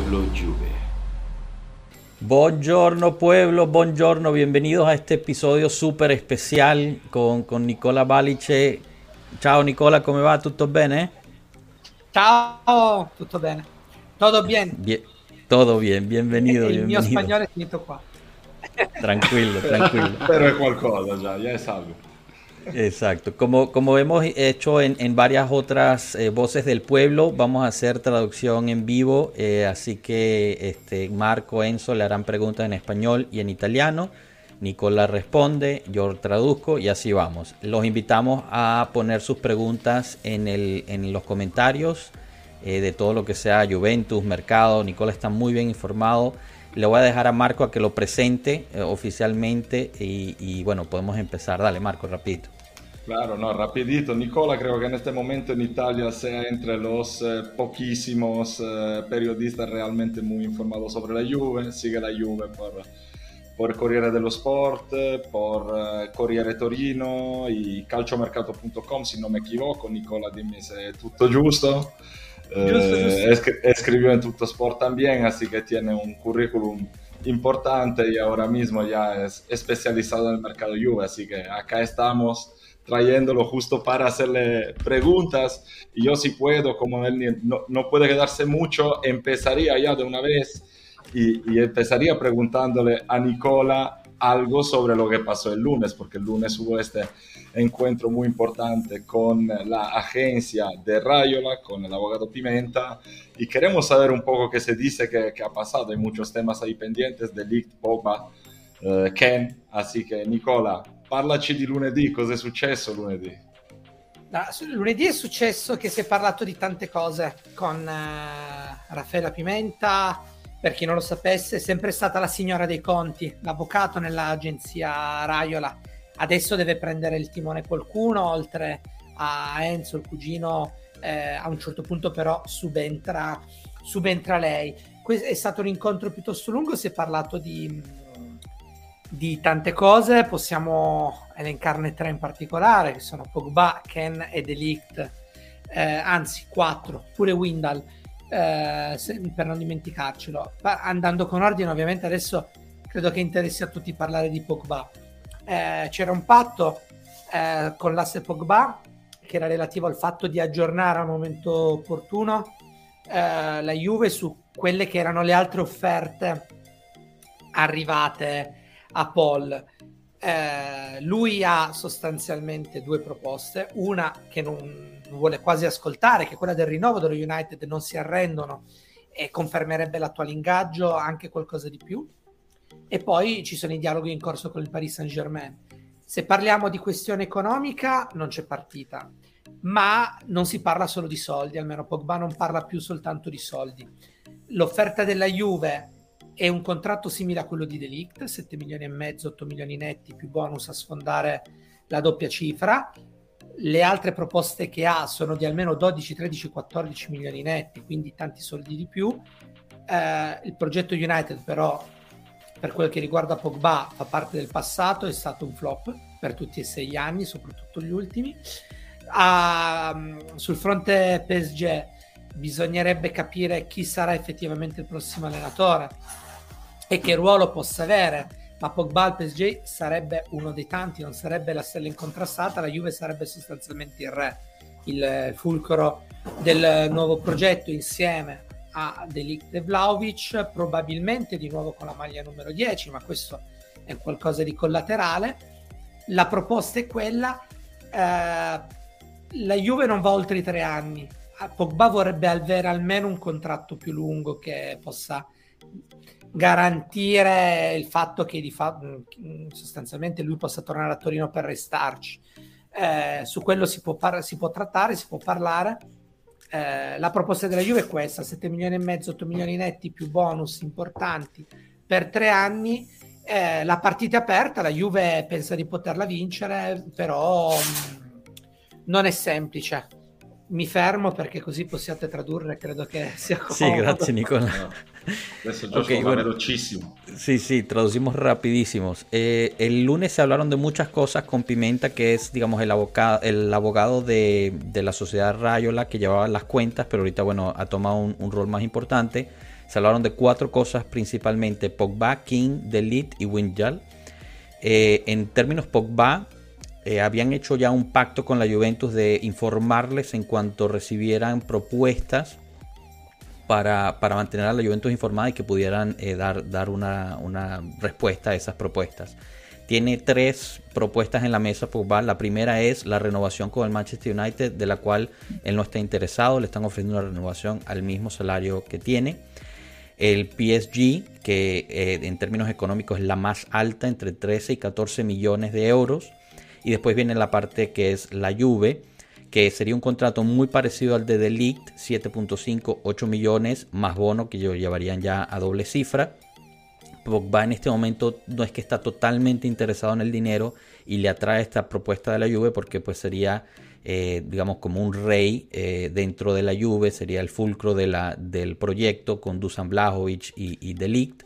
Pueblo Juve. Buongiorno pueblo, buongiorno, bienvenidos a este episodio súper especial con, con Nicola Balice. Ciao Nicola, come va? Tutto bene? Ciao, tutto bene. Todo bien. Bien, todo bien, bienvenido. Il mio bienvenido. spagnolo è finito qua. Tranquilo, tranquilo. Pero es qualcosa ya, ya es algo. Exacto. Como, como hemos hecho en, en varias otras eh, voces del pueblo, vamos a hacer traducción en vivo, eh, así que este, Marco, Enzo le harán preguntas en español y en italiano. Nicola responde, yo traduzco y así vamos. Los invitamos a poner sus preguntas en, el, en los comentarios eh, de todo lo que sea Juventus, mercado. Nicola está muy bien informado. Le voy a dejar a Marco a que lo presente eh, oficialmente y, bueno, podemos empezar. Dale, Marco, rapidito. Claro, no, rapidito. Nicola creo que en este momento en Italia sea entre los eh, poquísimos eh, periodistas realmente muy informados sobre la Juve. Sigue la Juve por, por Corriere dello Sport, por Corriere Torino y calciomercato.com, si no me equivoco. Nicola, dimmi se è tutto giusto. Eh, escribió en Tutto Sport también, así que tiene un currículum importante y ahora mismo ya es especializado en el mercado Juve, así que acá estamos trayéndolo justo para hacerle preguntas. Y yo si puedo, como él no, no puede quedarse mucho, empezaría ya de una vez y, y empezaría preguntándole a Nicola algo sobre lo que pasó el lunes, porque el lunes hubo este encuentro muy importante con la agencia de Rayola, con el abogado Pimenta, y queremos saber un poco qué se dice que, que ha pasado. Hay muchos temas ahí pendientes, Delict, Pogba, eh, Ken, así che Nicola, parlaci di lunedì, cosa è successo lunedì? No, lunedì è successo che si è parlato di tante cose con eh, Raffaella Pimenta. Per chi non lo sapesse, è sempre stata la signora dei conti, l'avvocato nell'agenzia Raiola. Adesso deve prendere il timone qualcuno, oltre a Enzo, il cugino. eh, a un certo punto, però, subentra, subentra lei. Que- è stato un incontro piuttosto lungo. Si è parlato di, di tante cose. Possiamo elencarne tre in particolare, che sono Pogba, Ken e Delict, eh, anzi quattro, pure Windal, eh, per non dimenticarcelo. Andando con ordine, ovviamente adesso credo che interessi a tutti parlare di Pogba. Eh, c'era un patto eh, con l'asse Pogba che era relativo al fatto di aggiornare al momento opportuno eh, la Juve su quelle che erano le altre offerte arrivate a Paul. Eh, lui ha sostanzialmente due proposte, una che non vuole quasi ascoltare, che è quella del rinnovo dello United, non si arrendono e confermerebbe l'attuale ingaggio, anche qualcosa di più. E poi ci sono i dialoghi in corso con il Paris Saint Germain. Se parliamo di questione economica, non c'è partita, ma non si parla solo di soldi, almeno Pogba non parla più soltanto di soldi. L'offerta della Juve è un contratto simile a quello di Delict, 7 milioni e mezzo, 8 milioni netti più bonus a sfondare la doppia cifra. Le altre proposte che ha sono di almeno 12, 13, 14 milioni netti, quindi tanti soldi di più. Eh, il progetto United però per quel che riguarda Pogba fa parte del passato, è stato un flop per tutti e sei gli anni, soprattutto gli ultimi. Ah, sul fronte PSG bisognerebbe capire chi sarà effettivamente il prossimo allenatore e che ruolo possa avere. Ma Pogba al PSG sarebbe uno dei tanti, non sarebbe la stella incontrastata, la Juve sarebbe sostanzialmente il re, il fulcro del nuovo progetto insieme a Delict e Vlaovic, probabilmente di nuovo con la maglia numero 10, ma questo è qualcosa di collaterale. La proposta è quella, eh, la Juve non va oltre i tre anni, Pogba vorrebbe avere almeno un contratto più lungo che possa garantire il fatto che di fa- sostanzialmente lui possa tornare a Torino per restarci. Eh, su quello si può, par- si può trattare, si può parlare. Eh, la proposta della Juve è questa: 7 milioni e mezzo, 8 milioni netti più bonus importanti per tre anni. Eh, la partita è aperta, la Juve pensa di poterla vincere, però mh, non è semplice. Mi fermo perché così possiate tradurre, credo che sia comodo. Sí, gracias, Nicola. No. Adesso Joshua Ok, va bueno. velocissimo. Sí, sí, traducimos rapidísimos. Eh, el lunes se hablaron de muchas cosas con Pimenta, que es, digamos, el abogado, el abogado de, de la sociedad Rayola que llevaba las cuentas, pero ahorita, bueno, ha tomado un, un rol más importante. Se hablaron de cuatro cosas principalmente, Pogba, King, Delit y Winjal. Eh, en términos Pogba, eh, habían hecho ya un pacto con la Juventus de informarles en cuanto recibieran propuestas para, mantener a la Juventus informada y que pudieran eh, dar, dar una, una, respuesta a esas propuestas. Tiene tres propuestas en la mesa. La primera es la renovación con el Manchester United, de la cual él no está interesado. Le están ofreciendo una renovación al mismo salario que tiene el PSG, que eh, en términos económicos es la más alta, entre 13 y 14 millones de euros. Y después viene la parte que es la Juve, que sería un contrato muy parecido al de Delict, 7.5, 8 millones, más bono que llevarían ya a doble cifra. Pogba en este momento no es que está totalmente interesado en el dinero y le atrae esta propuesta de la Juve porque pues sería eh, digamos, como un rey eh, dentro de la Juve, sería el fulcro de la, del proyecto con Dusan Blajovic y, y Delict.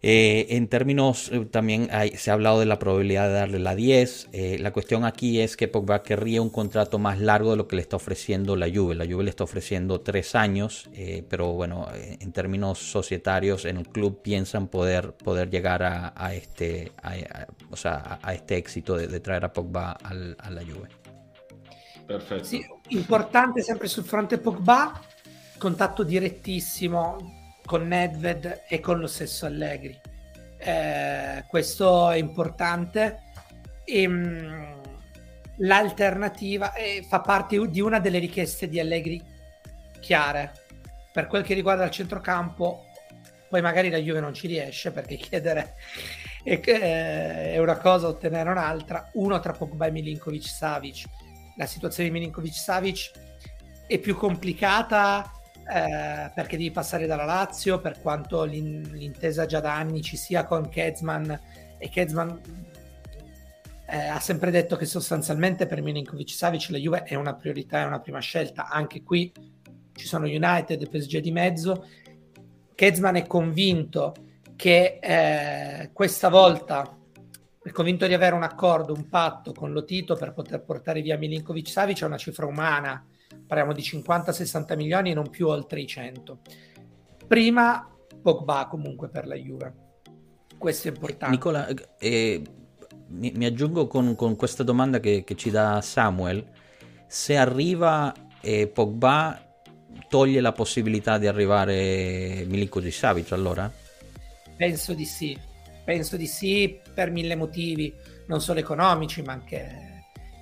Eh, en términos, también se ha hablado de la probabilidad de darle la 10. la cuestión aquí es que Pogba querría un contrato más largo de lo que le está ofreciendo la Juve. La Juve le está ofreciendo tres años, pero bueno, en términos societarios en el club piensan poder, poder llegar a, este, o sea, a, este éxito de, traer a Pogba al, a la Juve. Perfetto. Sì, importante sempre sul fronte Pogba, contatto direttissimo con Nedved e con lo stesso Allegri. Eh, questo è importante. E, ehm, mh, l'alternativa eh, fa parte di una delle richieste di Allegri chiare. Per quel che riguarda il centrocampo, poi magari la Juve non ci riesce perché chiedere è, eh, è una cosa, ottenere un'altra. Uno tra Pogba e Milinkovic Savic la situazione di Milinkovic Savic è più complicata eh, perché devi passare dalla Lazio, per quanto l'in- l'intesa già da anni ci sia con Kezman e Kezman eh, ha sempre detto che sostanzialmente per Milinkovic Savic la Juve è una priorità, è una prima scelta. Anche qui ci sono United e PSG di mezzo. Kezman è convinto che eh, questa volta è convinto di avere un accordo, un patto con Lotito per poter portare via Milinkovic Savic è una cifra umana, parliamo di 50-60 milioni e non più oltre i 100. Prima Pogba comunque per la Juve. Questo è importante. Nicola, eh, mi, mi, aggiungo con, con, questa domanda che, che, ci dà Samuel. Se arriva eh, Pogba, toglie la possibilità di arrivare Milinkovic Savic allora? Penso di sì Penso di sì per mille motivi, non solo economici, ma anche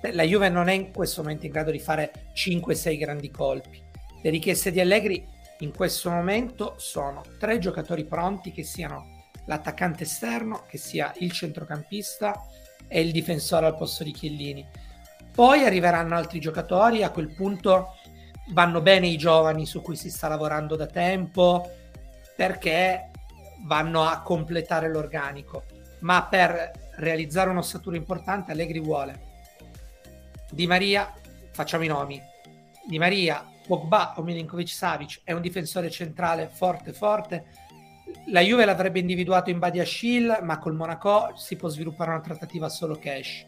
la Juve non è in questo momento in grado di fare 5-6 grandi colpi. Le richieste di Allegri in questo momento sono tre giocatori pronti che siano l'attaccante esterno, che sia il centrocampista e il difensore al posto di Chiellini. Poi arriveranno altri giocatori, a quel punto vanno bene i giovani su cui si sta lavorando da tempo, perché vanno a completare l'organico, ma per realizzare un'ossatura importante Allegri vuole Di Maria, facciamo i nomi, Di Maria, Pogba o Milinkovic Savic è un difensore centrale forte forte la Juve l'avrebbe individuato in Badiashil ma col Monaco si può sviluppare una trattativa solo cash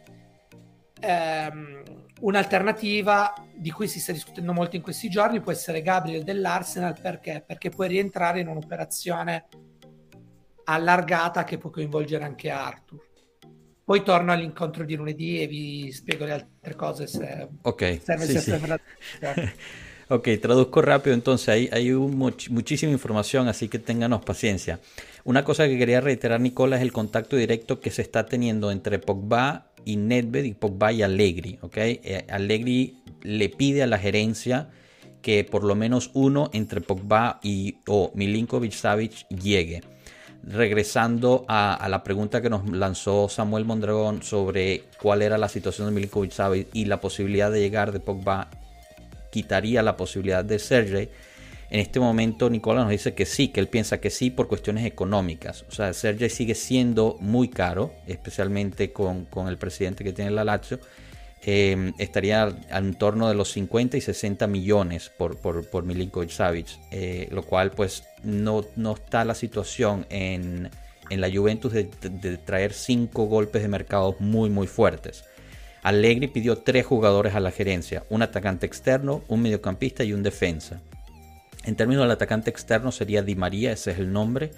um, un'alternativa di cui si sta discutendo molto in questi giorni può essere Gabriel dell'Arsenal perché? Perché puoi rientrare in un'operazione allargata che può coinvolgere anche Arthur. Poi torno all'incontro di lunedì e vi spiego le altre cose se Ok, sí, sí. ok, traduzco rápido entonces, hay, hay un, much, muchísima información, así que ténganos paciencia. Una cosa que quería reiterar, Nicola, es el contacto directo que se está teniendo entre Pogba y Nedved y Pogba y Allegri. ¿okay? Eh, Allegri le pide a la gerencia que por lo menos uno entre Pogba y o Milinkovic Savic llegue regresando a, la pregunta que nos lanzó Samuel Mondragón sobre cuál era la situación de Milinkovic Savic y la posibilidad de llegar de Pogba quitaría la posibilidad de Sergey. En este momento Nicolás nos dice que sí, que él piensa que sí por cuestiones económicas. O sea, Sergey sigue siendo muy caro, especialmente con, con el presidente que tiene la Lazio eh, estaría en torno de los 50 y 60 millones por, por, por Milinkovic Savic, eh, lo cual pues no, no está la situación en, en la Juventus de, traer cinco golpes de mercado muy muy fuertes. Allegri pidió tres jugadores a la gerencia, un atacante externo, un mediocampista y un defensa. En términos del atacante externo sería Di María, ese es el nombre.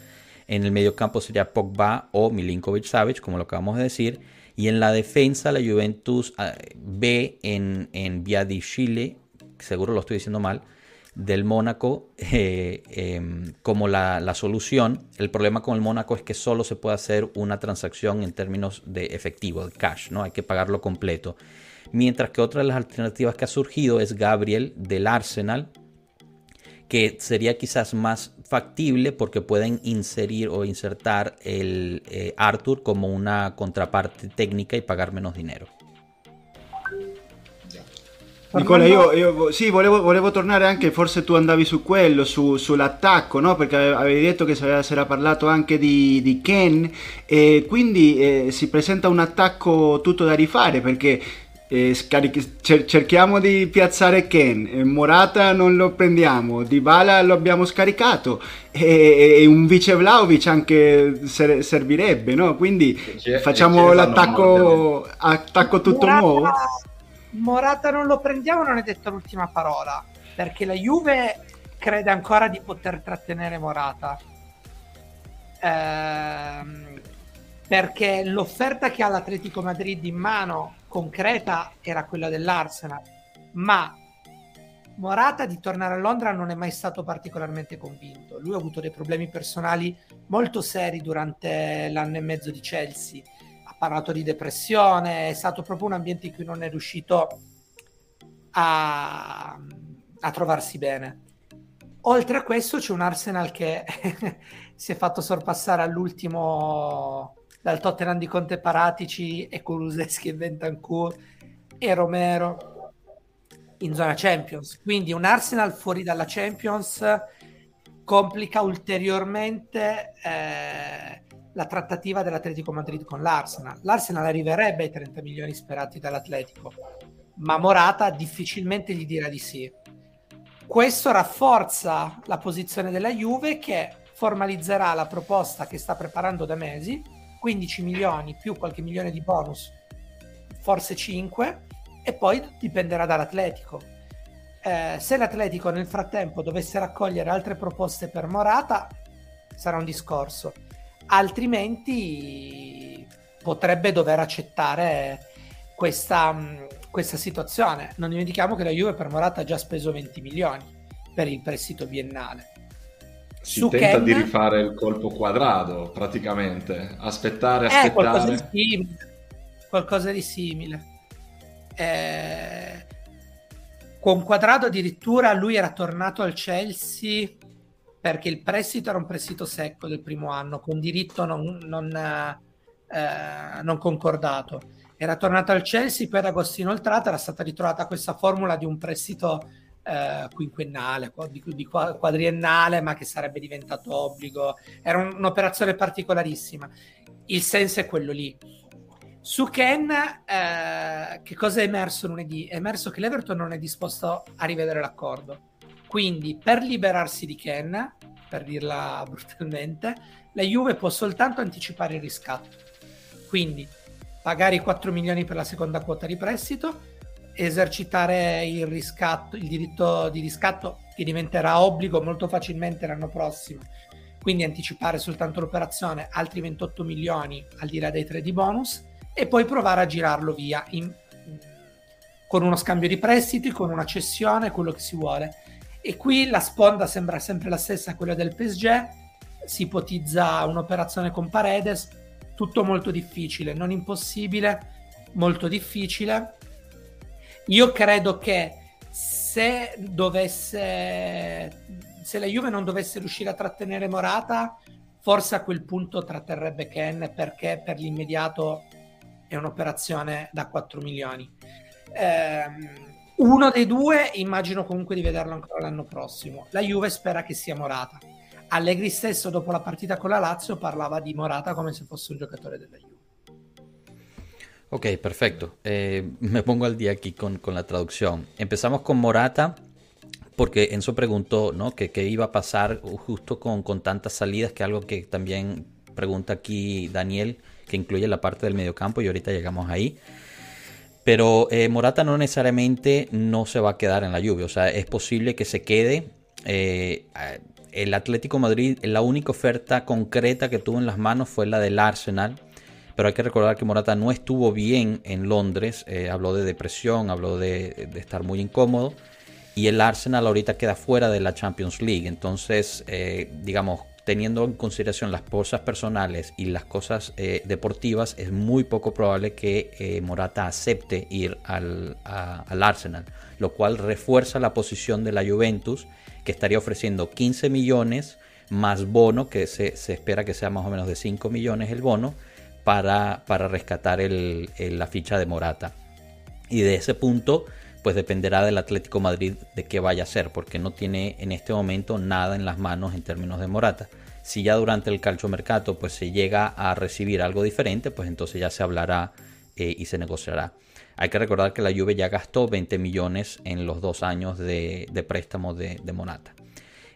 En el medio campo sería Pogba o Milinkovic Savic, como lo acabamos de decir. Y en la defensa, la Juventus ah, ve en, en Chile, seguro lo estoy diciendo mal, del Mónaco eh, em, como la, la, solución. El problema con el Mónaco es que solo se puede hacer una transacción en términos de efectivo, de cash, ¿no? Hay que pagarlo completo. Mientras que otra de las alternativas que ha surgido es Gabriel del Arsenal, que sería quizás más factible porque pueden inserir o insertar el eh, Arthur como una contraparte técnica y pagar menos dinero. Nicola, io, io sì, volevo, volevo, tornare anche, forse tu andavi su quello, su, sull'attacco, no? perché avevi detto che si era parlato anche di, di Ken e quindi eh, si presenta un attacco tutto da rifare perché eh, scarichi- cer- cerchiamo di piazzare Ken, eh, Morata non lo prendiamo, Dybala lo abbiamo scaricato e, e un vice Vlaovic anche ser- servirebbe, no? Quindi facciamo l'attacco attacco tutto Morata, nuovo. Morata non lo prendiamo, non è detta l'ultima parola, perché la Juve crede ancora di poter trattenere Morata. Ehm, perché l'offerta che ha l'Atletico Madrid in mano concreta era quella dell'Arsenal, ma Morata di tornare a Londra non è mai stato particolarmente convinto. Lui ha avuto dei problemi personali molto seri durante l'anno e mezzo di Chelsea. Ha parlato di depressione, è stato proprio un ambiente in cui non è riuscito a, a trovarsi bene. Oltre a questo c'è un Arsenal che si è fatto sorpassare all'ultimo dal Tottenham di Conte Paratici e Kuluseschi e Bentancur e Romero in zona Champions. Quindi un Arsenal fuori dalla Champions complica ulteriormente eh, la trattativa dell'Atletico Madrid con l'Arsenal. L'Arsenal arriverebbe ai 30 milioni sperati dall'Atletico, ma Morata difficilmente gli dirà di sì. Questo rafforza la posizione della Juve che formalizzerà la proposta che sta preparando da mesi 15 milioni più qualche milione di bonus, forse 5, e poi dipenderà dall'Atletico. Eh, se l'Atletico nel frattempo dovesse raccogliere altre proposte per Morata, sarà un discorso, altrimenti potrebbe dover accettare questa, questa situazione. Non dimentichiamo che la Juve per Morata ha già speso 20 milioni per il prestito biennale si Su tenta Ken... di rifare il colpo quadrato praticamente. Aspettare, eh, aspettare. qualcosa di simile. Qualcosa di simile. Eh... con quadrato addirittura lui era tornato al Chelsea perché il prestito era un prestito secco del primo anno con diritto non, non, eh, non concordato. Era tornato al Chelsea poi ad Agostino Oltrata era stata ritrovata questa formula di un prestito eh, quinquennale, di, di, quadriennale, ma che sarebbe diventato obbligo. Era un, un'operazione particolarissima. Il senso è quello lì. Su Ken, eh, che cosa è emerso lunedì? È emerso che l'Everton non è disposto a rivedere l'accordo. Quindi, per liberarsi di Ken, per dirla brutalmente, la Juve può soltanto anticipare il riscatto. Quindi, pagare i 4 milioni per la seconda quota di prestito esercitare il riscatto, il diritto di riscatto che diventerà obbligo molto facilmente l'anno prossimo. Quindi anticipare soltanto l'operazione, altri 28 milioni al di là dei 3 di bonus e poi provare a girarlo via in, con uno scambio di prestiti, con una cessione, quello che si vuole. E qui la sponda sembra sempre la stessa, quella del PSG, si ipotizza un'operazione con Paredes, tutto molto difficile, non impossibile, molto difficile io credo che se dovesse se la Juve non dovesse riuscire a trattenere Morata, forse a quel punto tratterrebbe Ken perché per l'immediato è un'operazione da 4 milioni. Eh, uno dei due immagino comunque di vederlo ancora l'anno prossimo. La Juve spera che sia Morata. Allegri stesso dopo la partita con la Lazio parlava di Morata come se fosse un giocatore della Juve. Ok, perfecto. Eh, me pongo al día aquí con, con, la traducción. Empezamos con Morata, porque Enzo preguntó ¿no? que qué iba a pasar justo con, con tantas salidas, que algo que también pregunta aquí Daniel, que incluye la parte del mediocampo, y ahorita llegamos ahí. Pero eh, Morata no necesariamente no se va a quedar en la lluvia, o sea, es posible que se quede eh, el Atlético Madrid, la única oferta concreta que tuvo en las manos fue la del Arsenal. Pero hay que recordar que Morata no estuvo bien en Londres, eh, habló de depresión, habló de, estar muy incómodo. Y el Arsenal ahorita queda fuera de la Champions League. Entonces, eh, digamos, teniendo en consideración las cosas personales y las cosas eh, deportivas, es muy poco probable que Morata acepte ir al, al, Arsenal, lo cual refuerza la posición de la Juventus que estaría ofreciendo 15 millones más bono, que se, espera que sea más o menos de 5 millones el bono, para, para rescatar la ficha de Morata. Y de ese punto, pues dependerá del Atlético Madrid de qué vaya a hacer, porque no tiene en este momento nada en las manos en términos de Morata. Si ya durante el calchomercato pues se llega a recibir algo diferente, pues entonces ya se hablará eh, y se negociará. Hay que recordar que la Juve ya gastó 20 millones en los dos años de, préstamo de, Monata.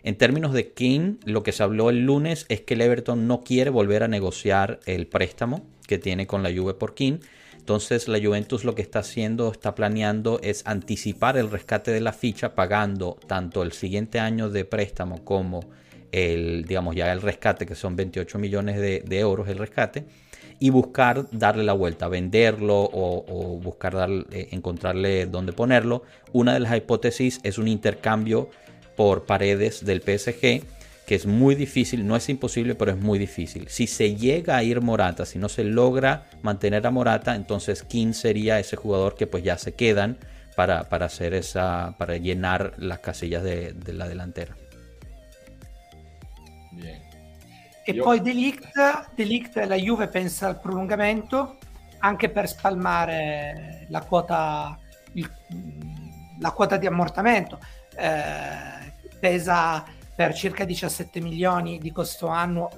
En términos de King, lo que se habló el lunes es que el Everton no quiere volver a negociar el préstamo que tiene con la Juve por King. Entonces la Juventus lo que está haciendo, está planeando es anticipar el rescate de la ficha pagando tanto el siguiente año de préstamo como el, digamos, ya el rescate, que son 28 millones de euros el rescate y buscar darle la vuelta, venderlo o, buscar eh, encontrarle dónde ponerlo. Una de las hipótesis es un intercambio por paredes del PSG, que es muy difícil, no es imposible, pero es muy difícil. Si se llega a ir Morata, si no se logra mantener a Morata, entonces King sería ese jugador que pues ya se quedan para, hacer esa, para llenar las casillas de, de la delantera. Bien. E Io... poi Delict, Delict, la Juve pensa al prolungamento anche per spalmare la quota, il, la quota di ammortamento. Eh, pesa per circa 17 milioni di costo annuo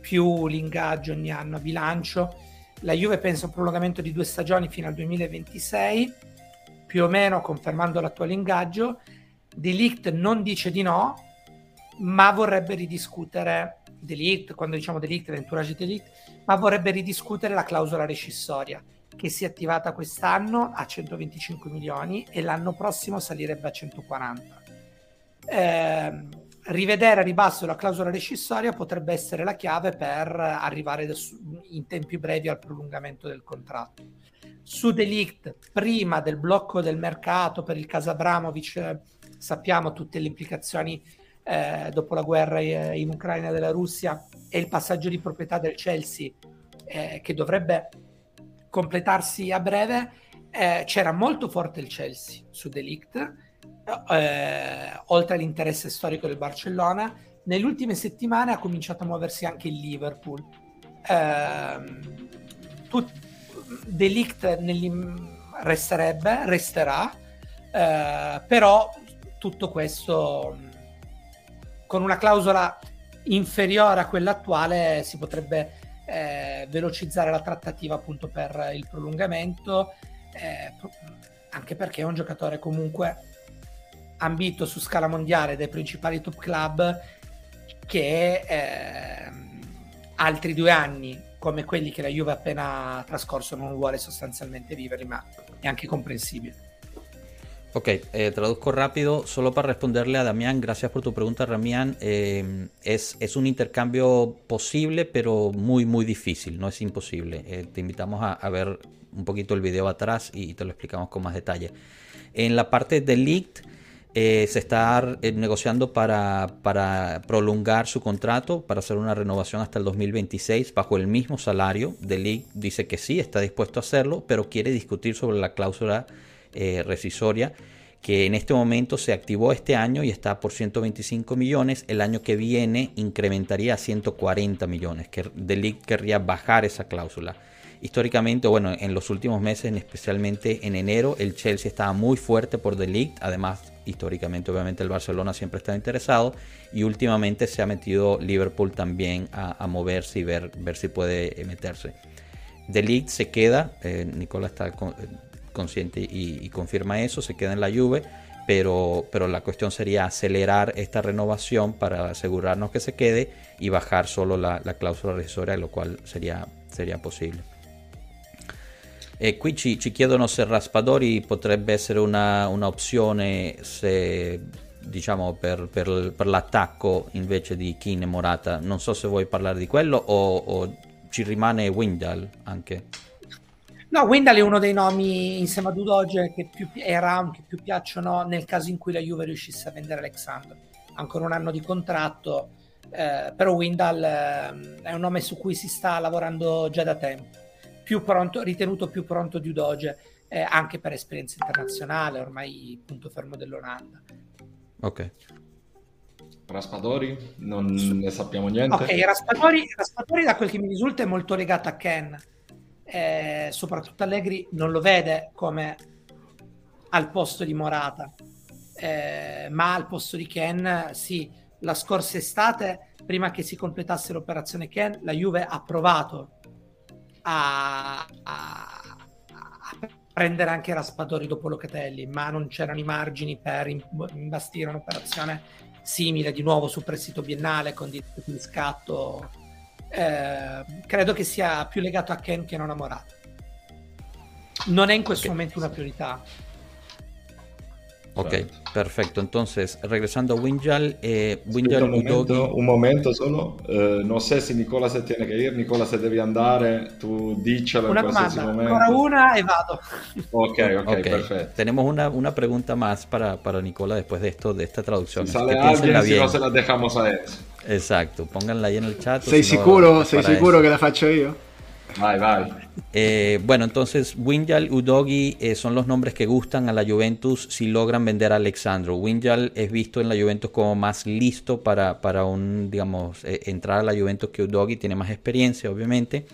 più l'ingaggio ogni anno a bilancio. La Juve pensa a un prolungamento di due stagioni fino al 2026, più o meno confermando l'attuale ingaggio. Delict non dice di no, ma vorrebbe ridiscutere Delict, quando diciamo Delict, l'entourage Delict, ma vorrebbe ridiscutere la clausola rescissoria che si è attivata quest'anno a 125 milioni e l'anno prossimo salirebbe a 140. Eh, rivedere a ribasso la clausola rescissoria potrebbe essere la chiave per arrivare in tempi brevi al prolungamento del contratto. Su Delict, prima del blocco del mercato per il caso Abramovic, sappiamo tutte le implicazioni eh, dopo la guerra in Ucraina della Russia e il passaggio di proprietà del Chelsea eh, che dovrebbe completarsi a breve, eh, c'era molto forte il Chelsea su Delict, eh, oltre all'interesse storico del Barcellona. Nelle ultime settimane ha cominciato a muoversi anche il Liverpool. Ehm, tut- Delict resterebbe, resterà, eh, però tutto questo con una clausola inferiore a quella attuale si potrebbe eh, velocizzare la trattativa appunto per il prolungamento, eh, anche perché è un giocatore comunque ambito su scala mondiale dai principali top club che eh, altri due anni come quelli che la Juve ha appena trascorso non vuole sostanzialmente vivere, ma è anche comprensibile. Ok, eh, traduzco rápido, solo para responderle a Damián, gracias por tu pregunta, Damián. Eh, es, un intercambio posible, pero muy, muy difícil, no es imposible. Eh, te invitamos a, a, ver un poquito el video atrás y te lo explicamos con más detalle. En la parte de Leaked, se está negociando para, prolongar su contrato, para hacer una renovación hasta el 2026 bajo el mismo salario. De dice que sí, está dispuesto a hacerlo, pero quiere discutir sobre la cláusula eh, rescisoria que en este momento se activó este año y está por 125 millones. El año que viene incrementaría a 140 millones. Que querría bajar esa cláusula. Históricamente, bueno, en los últimos meses, especialmente en enero, el Chelsea estaba muy fuerte por Delic. Además, históricamente, obviamente, el Barcelona siempre está interesado. Y últimamente se ha metido Liverpool también a, moverse y ver, ver si puede meterse. Delic se queda. Eh, Nicola está con, consciente y, confirma eso, se queda en la Juve, pero, pero la cuestión sería acelerar esta renovación para asegurarnos que se quede y bajar solo la, cláusula rescisória, lo cual sería, sería possibile. E qui ci, ci, chiedono se Raspadori potrebbe essere una, un'opzione se diciamo, per, per, per, l'attacco invece di Keane e Morata. Non so se vuoi parlare di quello o, o ci rimane Windal anche. No, Windal è uno dei nomi insieme a Dudoge che più, e Raum che più piacciono nel caso in cui la Juve riuscisse a vendere Alexandro. Ancora un anno di contratto, eh, però Windal eh, è un nome su cui si sta lavorando già da tempo. Più pronto, ritenuto più pronto di Udoge, eh, anche per esperienza internazionale, ormai punto fermo dell'Olanda. Ok. Raspadori, non ne sappiamo niente. Ok, Raspadori, Raspadori da quel che mi risulta è molto legato a Ken. Eh, soprattutto Allegri non lo vede come al posto di Morata, eh, ma al posto di Ken sì, la scorsa estate, prima che si completasse l'operazione Ken, la Juve ha provato a, a, a prendere anche Raspadori dopo Locatelli, ma non c'erano i margini per imbastire un'operazione simile di nuovo sul prestito biennale con di scatto. Eh, credo che sia più legato a Ken che non a Morata. Non è in questo momento una priorità. Ok, perfecto. Entonces, regresando a Winjal, eh, Winjal un, momento, un momento solo. Eh, non so se Nicola se tiene che ir, Nicola se devi andare, tu dicelo una en domanda, momento. Ancora una e vado. Ok, ok, okay. perfecto. Tenemos una, una pregunta más para, para Nicola después de esto, de esta traducción. Si sale alguien, si no se la dejamos a él. Exacto, pónganla ahí en el chat. ¿Sei si sicuro, no, sei sicuro eso. que la faccio io? Vai, vai. Eh, bueno, entonces Winjal, Udogi eh, son los nombres que gustan a la Juventus si logran vender a Alexandro. Winjal es visto en la Juventus como más listo para, para un, digamos, eh, entrar a la Juventus que Udogi, tiene más experiencia, obviamente.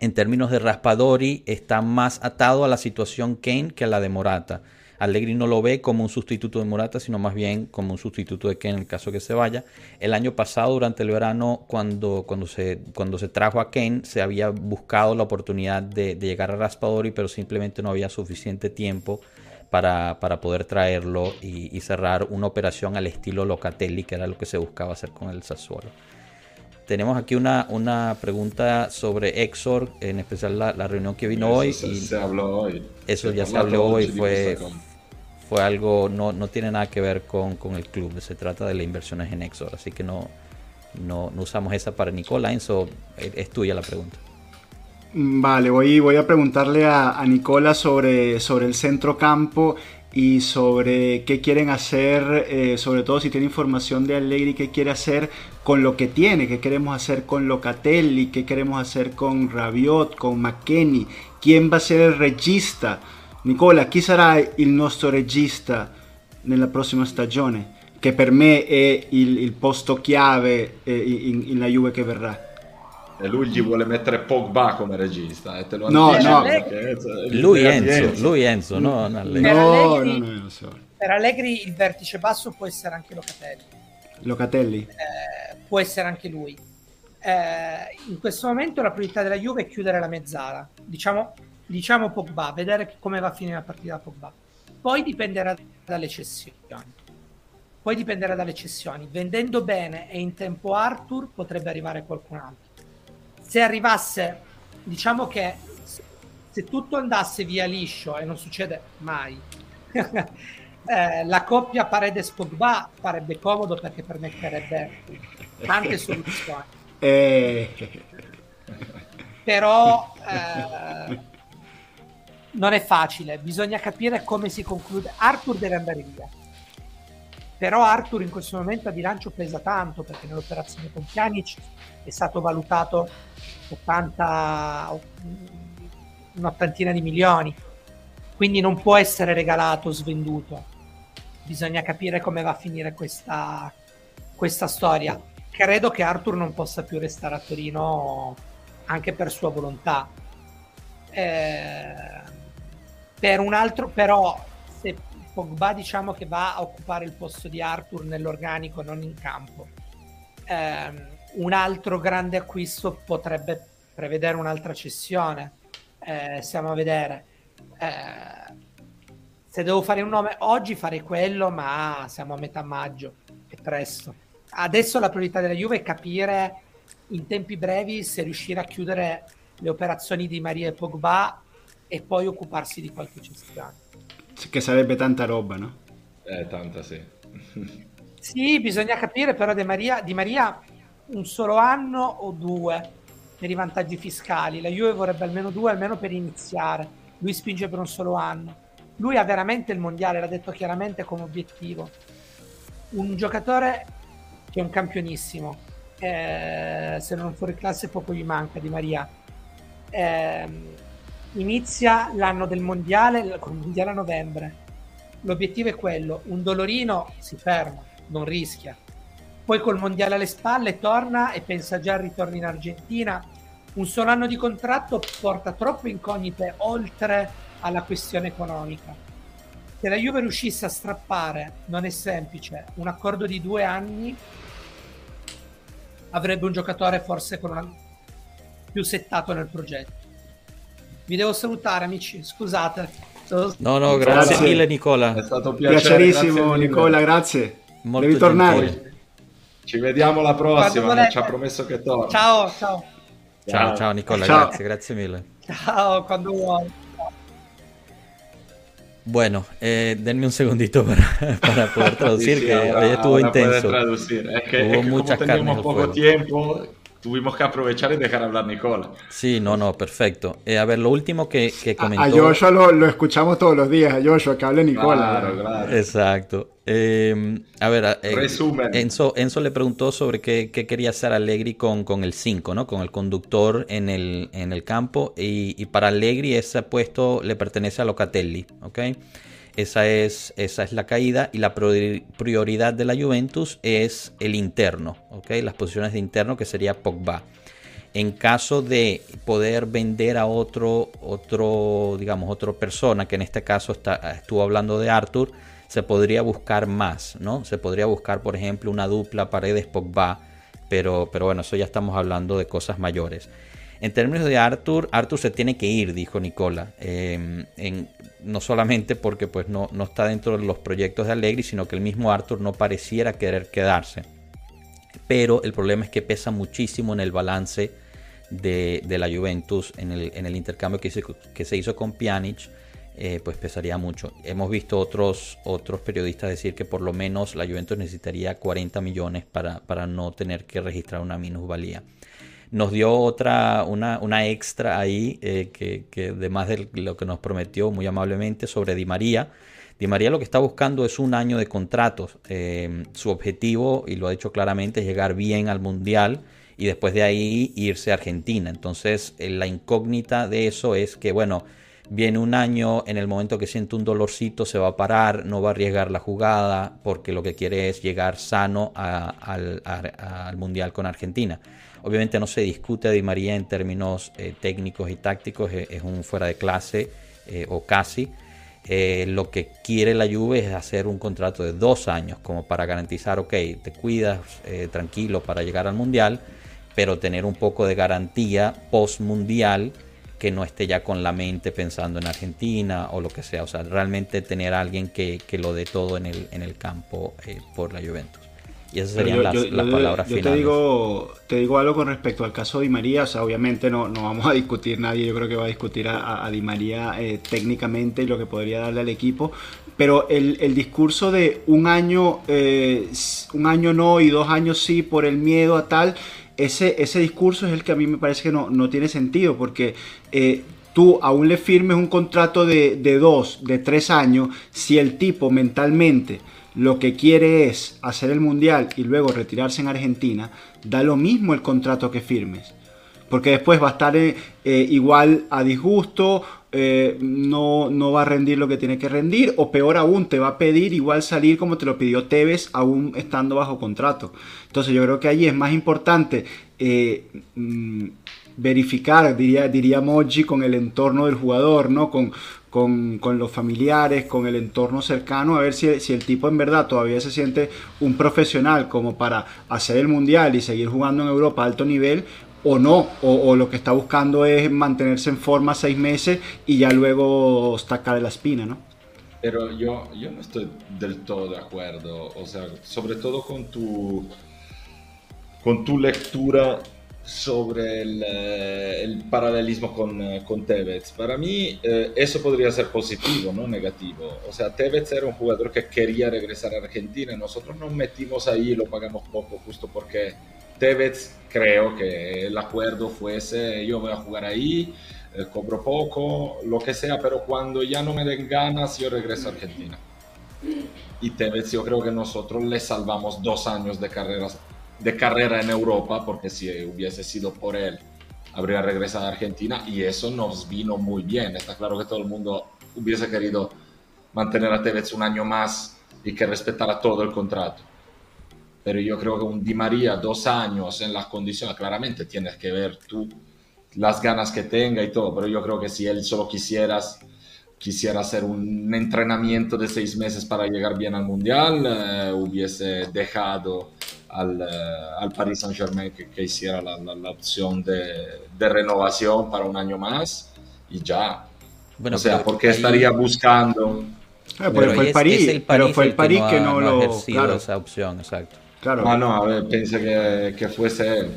En términos de Raspadori, está más atado a la situación Kane que a la de Morata. Allegri no lo ve como un sustituto de Morata, sino más bien como un sustituto de Kane en el caso que se vaya. El año pasado, durante el verano, cuando, cuando, se, cuando se trajo a Kane, se había buscado la oportunidad de, llegar a Raspadori, pero simplemente no había suficiente tiempo para, poder traerlo y, cerrar una operación al estilo Locatelli, que era lo que se buscaba hacer con el Sassuolo. Tenemos aquí una, una pregunta sobre Exor, en especial la, reunión que vino hoy. y se habló hoy. Eso ya se habló hoy, fue, fue algo, no, no tiene nada que ver con, con, el club, se trata de las inversiones en Exor, así que no, no, no usamos esa para Nicola. Enzo, es tuya la pregunta. Mm, vale, voy, voy a preguntarle a, a, Nicola sobre, sobre el centro campo y sobre qué quieren hacer, eh, sobre todo si tiene información de Allegri, qué quiere hacer con lo que tiene, qué queremos hacer con Locatelli, qué queremos hacer con Rabiot, con McKenny, quién va a ser el regista Nicola, chi sarà il nostro regista nella prossima stagione? Che per me è il, il posto chiave eh, in, in, la Juve che verrà. E lui gli vuole mettere Pogba come regista, eh, te lo no, no. Lui Enzo, lui Enzo, no? No, Allegri, no, no, no, so. Per Allegri il vertice basso può essere anche Locatelli. Locatelli? Eh, può essere anche lui. Eh, in questo momento la priorità della Juve è chiudere la mezzala. Diciamo diciamo Pogba, vedere come va a finire la partita Pogba. Poi dipenderà dalle cessioni. Poi dipenderà dalle cessioni. Vendendo bene e in tempo Arthur potrebbe arrivare qualcun altro. Se arrivasse, diciamo che se tutto andasse via liscio e non succede mai, eh, la coppia Paredes-Pogba farebbe comodo perché permetterebbe tante soluzioni. Eh. Però eh, non è facile, bisogna capire come si conclude. Arthur deve andare via. Però Arthur in questo momento a bilancio pesa tanto perché nell'operazione con Pjanic è stato valutato 80, un'ottantina di milioni. Quindi non può essere regalato svenduto. Bisogna capire come va a finire questa, questa storia. Credo che Arthur non possa più restare a Torino anche per sua volontà. Eh, per un altro, però, se Pogba diciamo che va a occupare il posto di Arthur nell'organico, non in campo, ehm, un altro grande acquisto potrebbe prevedere un'altra cessione. Eh, stiamo a vedere. Eh, se devo fare un nome oggi farei quello, ma siamo a metà maggio, è presto. Adesso la priorità della Juve è capire in tempi brevi se riuscire a chiudere le operazioni di Maria e Pogba e poi occuparsi di qualche cessione. Che sarebbe tanta roba, no? Eh, tanta sì. Sì, bisogna capire però Di Maria, Di Maria un solo anno o due per i vantaggi fiscali. La Juve vorrebbe almeno due, almeno per iniziare. Lui spinge per un solo anno. Lui ha veramente il mondiale, l'ha detto chiaramente come obiettivo. Un giocatore che è un campionissimo. Eh, se non fuori classe poco gli manca Di Maria. Eh, inizia l'anno del mondiale con il mondiale a novembre. L'obiettivo è quello. Un dolorino si ferma, non rischia poi col mondiale alle spalle torna e pensa già al ritorno in Argentina. Un solo anno di contratto porta troppe incognite oltre alla questione economica. Se la Juve riuscisse a strappare, non è semplice, un accordo di due anni, avrebbe un giocatore forse una... più settato nel progetto. Vi devo salutare amici, scusate. No, no, grazie, grazie. mille Nicola. È stato un piacere. Piacerissimo grazie Nicola, grazie. Molto Devi tornare. Ci vediamo la prossima, ci ha promesso che torna. Ciao, ciao. Ciao, ciao Nicola, ciao. grazie, grazie mille. Ciao, quando vuoi. Bueno, eh, denme un segundito para, para poder traducir, sí, sí, que ahora, estuvo intenso. Traducir. Es que, Hubo es que muchas como teníamos poco tiempo, tuvimos que aprovechar y dejar hablar Nicola. Sí, no, no, perfecto. Eh, a ver, lo último que, que comentó... A, Joshua lo, lo, escuchamos todos los días, a Joshua, que hable Nicola. Claro, claro. Exacto. Eh, a ver, eh, Resumen. Enzo, Enzo le preguntó sobre qué, qué quería hacer Allegri con, con el 5, ¿no? Con el conductor en el, en el campo. Y, y para Allegri ese puesto le pertenece a Locatelli, ¿ok? Esa es, esa es la caída y la prioridad de la Juventus es el interno, ¿ok? Las posiciones de interno que sería Pogba. En caso de poder vender a otro, otro, digamos, otra persona, que en este caso está, estuvo hablando de Arthur, se podría buscar más, ¿no? Se podría buscar, por ejemplo, una dupla Paredes-Pogba, pero, pero bueno, eso ya estamos hablando de cosas mayores. En términos de Arthur, Arthur se tiene que ir, dijo Nicola. Em, no solamente porque pues, no, no, está dentro de los proyectos de Allegri, sino que el mismo Arthur no pareciera querer quedarse. Pero el problema es que pesa muchísimo en el balance de, la Juventus, en el, en el intercambio que se, que se, hizo con Pjanic, eh, pues pesaría mucho. Hemos visto otros, otros periodistas decir que por lo menos la Juventus necesitaría 40 millones para, para no tener que registrar una minusvalía nos dio otra, una, una extra ahí, eh, que, que además de lo que nos prometió muy amablemente sobre Di María. Di María lo que está buscando es un año de contratos. Eh, su objetivo, y lo ha dicho claramente, es llegar bien al Mundial y después de ahí irse a Argentina. Entonces, eh, la incógnita de eso es que, bueno, viene un año, en el momento que siente un dolorcito se va a parar, no va a arriesgar la jugada, porque lo que quiere es llegar sano al, al Mundial con Argentina. Obviamente no se discute a Di María en términos eh, técnicos y tácticos, es, un fuera de clase eh, o casi. Eh, lo que quiere la Juve es hacer un contrato de dos años como para garantizar, ok, te cuidas tranquilo para llegar al Mundial, pero tener un poco de garantía post-Mundial que no esté ya con la mente pensando en Argentina o lo que sea. O sea, realmente tener a alguien que, que lo dé todo en el, en el campo por la Juventus. Y esas serían las, palabras yo finales. Te digo, te digo algo con respecto al caso de Di María. O sea, obviamente no, no vamos a discutir nadie. Yo creo que va a discutir a, Di María eh, técnicamente y lo que podría darle al equipo. Pero el, el discurso de un año, eh, un año no y dos años sí por el miedo a tal, ese, ese discurso es el que a mí me parece que no, no tiene sentido. Porque eh, tú aún le firmes un contrato de, de dos, de tres años, si el tipo mentalmente lo que quiere es hacer el mundial y luego retirarse en Argentina, da lo mismo el contrato que firmes. Porque después va a estar eh, eh, igual a disgusto, eh, no, no va a rendir lo que tiene que rendir, o peor aún, te va a pedir igual salir como te lo pidió Tevez, aún estando bajo contrato. Entonces yo creo que allí es más importante mm, verificar, diría, diría Moji, con el entorno del jugador, ¿no? Con, con, los familiares, con el entorno cercano, a ver si, el tipo en verdad todavía se siente un profesional como para hacer el mundial y seguir jugando en Europa a alto nivel, o no, o, lo que está buscando es mantenerse en forma seis meses y ya luego estacar de la espina, ¿no? Pero yo, yo no estoy del todo de acuerdo, o sea, sobre todo con tu, con tu lectura sobre el, eh, paralelismo con, eh, con, Tevez. Para mí eh, eso podría ser positivo, no negativo. O sea, Tevez era un jugador que quería regresar a Argentina. Nosotros nos metimos ahí y lo pagamos poco justo porque Tevez creo que el acuerdo fuese yo voy a jugar ahí, cobro poco, lo que sea, pero cuando ya no me den ganas yo regreso a Argentina. Y Tevez yo creo que nosotros le salvamos dos años de carreras de carrera en Europa, porque si hubiese sido por él, habría regresado a Argentina y eso nos vino muy bien. Está claro que todo el mundo hubiese querido mantener a Tevez un año más y que respetara todo el contrato. Pero yo creo que un Di María, dos años en las condiciones, claramente tienes que ver tú las ganas que tenga y todo, pero yo creo que si él solo quisieras, quisiera hacer un entrenamiento de seis meses para llegar bien al Mundial, eh, hubiese dejado al, eh, al Paris Saint Germain que, que hiciera la, la, la opción de, de, renovación para un año más y ya. Bueno, o sea, porque ahí... estaría buscando. Ah, pero, pero, fue el París, el pero fue el París que no, que no, no lo. Claro. esa opción, exacto. Claro. Ah, no, a ver, pensé que, que fuese él.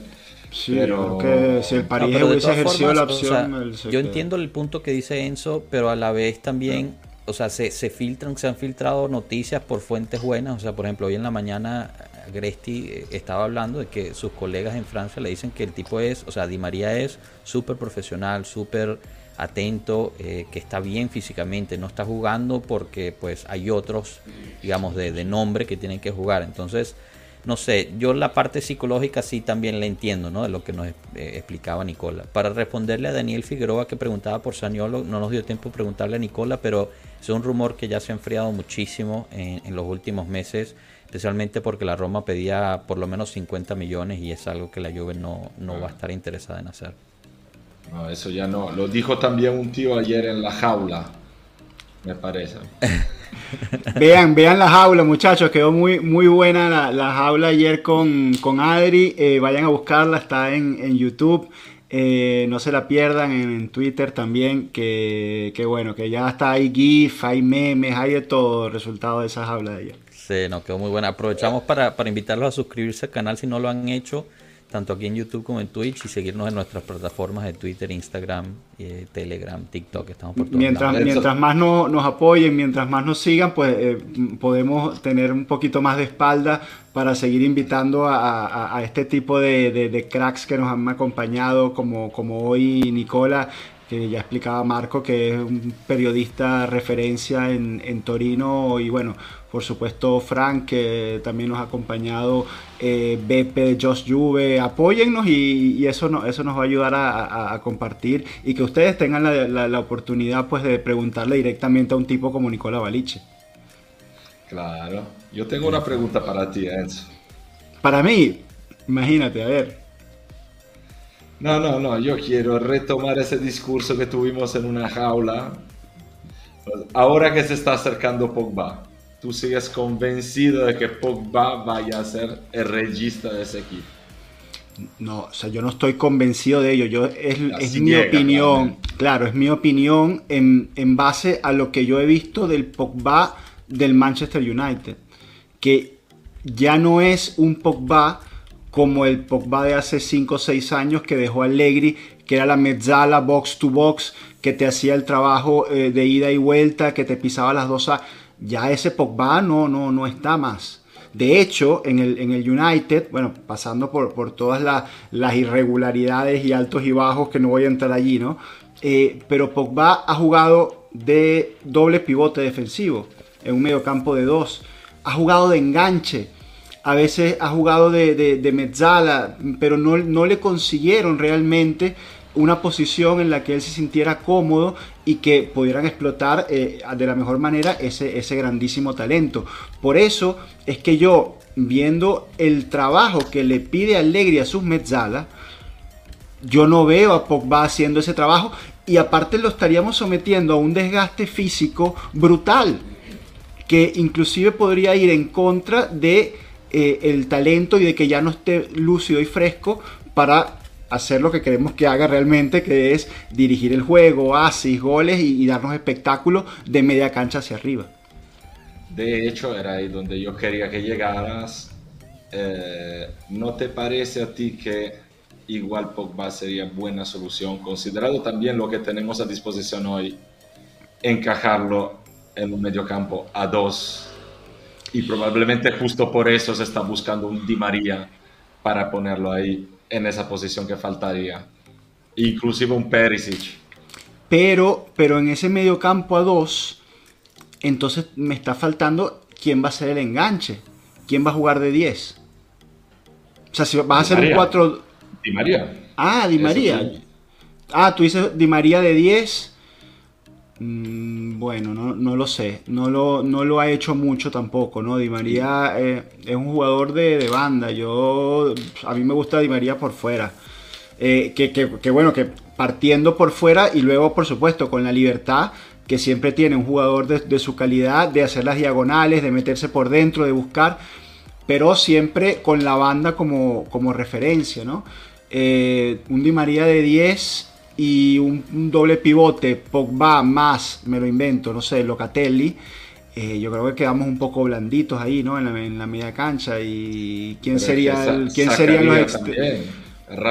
Sí, pero que si el París no, hubiese ejercido la opción. O sea, yo entiendo el punto que dice Enzo, pero a la vez también, o sea, se, se filtran, se han filtrado noticias por fuentes buenas. O sea, por ejemplo, hoy en la mañana Gresti eh, estaba hablando de que sus colegas en Francia le dicen que el tipo es, o sea, Di María es súper profesional, súper atento, eh, que está bien físicamente, no está jugando porque pues hay otros, digamos, de, nombre que tienen que jugar. Entonces, no sé, yo la parte psicológica sí también la entiendo, ¿no? De lo que nos eh, explicaba Nicola. Para responderle a Daniel Figueroa que preguntaba por Saniolo, no nos dio tiempo de preguntarle a Nicola, pero es un rumor que ya se ha enfriado muchísimo en los últimos meses especialmente porque la Roma pedía por lo menos 50 millones y es algo que la Juve no, no va a estar interesada en hacer. No, eso ya no. Lo dijo también un tío ayer en la jaula, me parece. vean, vean la jaula, muchachos. Quedó muy, muy buena la, la jaula ayer con, con Adri. Eh, vayan a buscarla, está en, en YouTube. Eh, no se la pierdan en, en Twitter también. Que, que, bueno, que ya está ahí GIF, hay memes, hay de todo resultado de esa jaula de ayer. Sí, nos quedó muy buena. Aprovechamos para, para invitarlos a suscribirse al canal si no lo han hecho, tanto aquí en YouTube como en Twitch, y seguirnos en nuestras plataformas de Twitter, Instagram, eh, Telegram, TikTok. Estamos por todos mientras, lados. mientras más no, nos apoyen, mientras más nos sigan, pues eh, podemos tener un poquito más de espalda para seguir invitando a, a, a este tipo de, de, de, cracks que nos han acompañado, como, como hoy Nicola que ya explicaba Marco, que es un periodista referencia en, en, Torino, y bueno, por supuesto Frank, que también nos ha acompañado, eh, Beppe, Josh Juve, apóyennos y, y, eso, no, eso nos va a ayudar a, a, a compartir y que ustedes tengan la, la, la, oportunidad pues de preguntarle directamente a un tipo como Nicola Baliche. Claro, yo tengo una pregunta para ti, Enzo. Para mí, imagínate, a ver. No, no, no, yo quiero retomar ese discurso que tuvimos en una jaula. Ahora que se está acercando Pogba, ¿tú sigues convencido de que Pogba vaya a ser el regista de ese equipo? No, o sea, yo no estoy convencido de ello. Yo, es, es mi llega, opinión, claro. claro, es mi opinión en, en base a lo que yo he visto del Pogba del Manchester United. Que ya no es un Pogba como el Pogba de hace 5 o 6 años que dejó a Allegri, que era la mezzala box to box, que te hacía el trabajo eh, de ida y vuelta, que te pisaba las dos a... Ya ese Pogba no, no, no está más. De hecho, en el, en el United, bueno, pasando por, por todas la, las irregularidades y altos y bajos, que no voy a entrar allí, ¿no? Eh, pero Pogba ha jugado de doble pivote defensivo, en un mediocampo de dos. Ha jugado de enganche, a veces ha jugado de, de, pero no, no, le consiguieron realmente una posición en la que él se sintiera cómodo y que pudieran explotar eh, de la mejor manera ese, ese grandísimo talento. Por eso es que yo, viendo el trabajo que le pide Allegri a sus mezzala, yo no veo a Pogba haciendo ese trabajo y aparte lo estaríamos sometiendo a un desgaste físico brutal que inclusive podría ir en contra de eh, el talento y de que ya no esté lúcido y fresco para hacer lo que queremos que haga realmente, que es dirigir el juego, asis, goles y, y darnos espectáculo de media cancha hacia arriba. De hecho, era ahí donde yo quería que llegaras. Eh, ¿No te parece a ti que igual Pogba sería buena solución, considerado también lo que tenemos a disposición hoy, encajarlo en un mediocampo a dos. Y probablemente justo por eso se está buscando un Di María para ponerlo ahí en esa posición que faltaría. Inclusive un Perisic. Pero, pero en ese mediocampo a dos, entonces me está faltando quién va a ser el enganche. ¿Quién va a jugar de 10? O sea, si vas a hacer un 4... Di María. Ah, Di María. Ah, tú dices Di María de 10. Mm, bueno, no, lo sé. No lo, no lo ha hecho mucho tampoco, ¿no? Di María eh, es un jugador de, banda. Yo, a mí me gusta Di María por fuera. Eh, que, bueno, que partiendo por fuera y luego, por supuesto, con la libertad que siempre tiene un jugador de, su calidad, de hacer las diagonales, de meterse por dentro, de buscar, pero siempre con la banda como, como referencia, ¿no? Eh, un Di María de 10 y un, doble pivote, Pogba más, me lo invento, no sé, Locatelli. Eh, yo creo que quedamos un poco blanditos ahí, ¿no? En la, media cancha. ¿Y quién sería el, quién serían los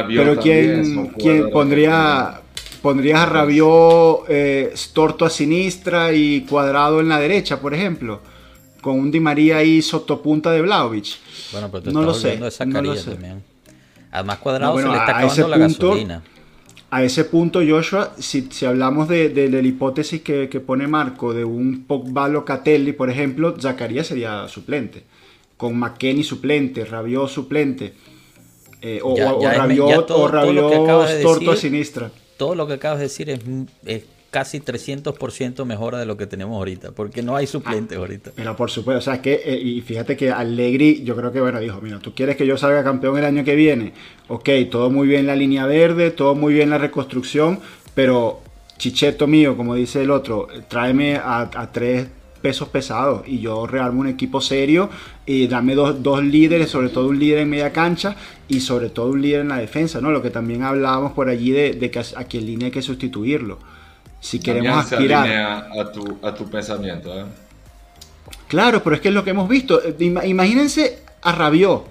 Pero quién, quién pondría, pondrías a Rabiot eh, Storto a sinistra y Cuadrado en la derecha, por ejemplo, con un Di María ahí sotopunta de Vlaovic. Bueno, pero no lo sé. No lo sé. Además, Cuadrado se le está acabando la gasolina a ese punto, Joshua, si, hablamos de, la hipótesis que, pone Marco de un Pogba Locatelli, por ejemplo, Zacarías sería suplente. Con McKenny suplente, Rabiot suplente. Eh, o, Rabiot, o Rabiot Torto Sinistra. Todo lo que acabas de decir es, es casi 300% mejora de lo que tenemos ahorita, porque no hay suplentes ah, ahorita. Pero por supuesto, o sea, que, eh, y fíjate que Allegri, yo creo que, bueno, dijo, mira, tú quieres que yo salga campeón el año que viene, ok, todo muy bien la línea verde, todo muy bien la reconstrucción, pero chicheto mío, como dice el otro, tráeme a, tres pesos pesados y yo rearmo un equipo serio y dame dos, dos, líderes, sobre todo un líder en media cancha y sobre todo un líder en la defensa, ¿no? Lo que también hablábamos por allí de, de que aquí en línea hay que sustituirlo si queremos aspirar. a tu, a tu pensamiento. ¿eh? Claro, pero es que es lo que hemos visto. Imagínense a Rabiot.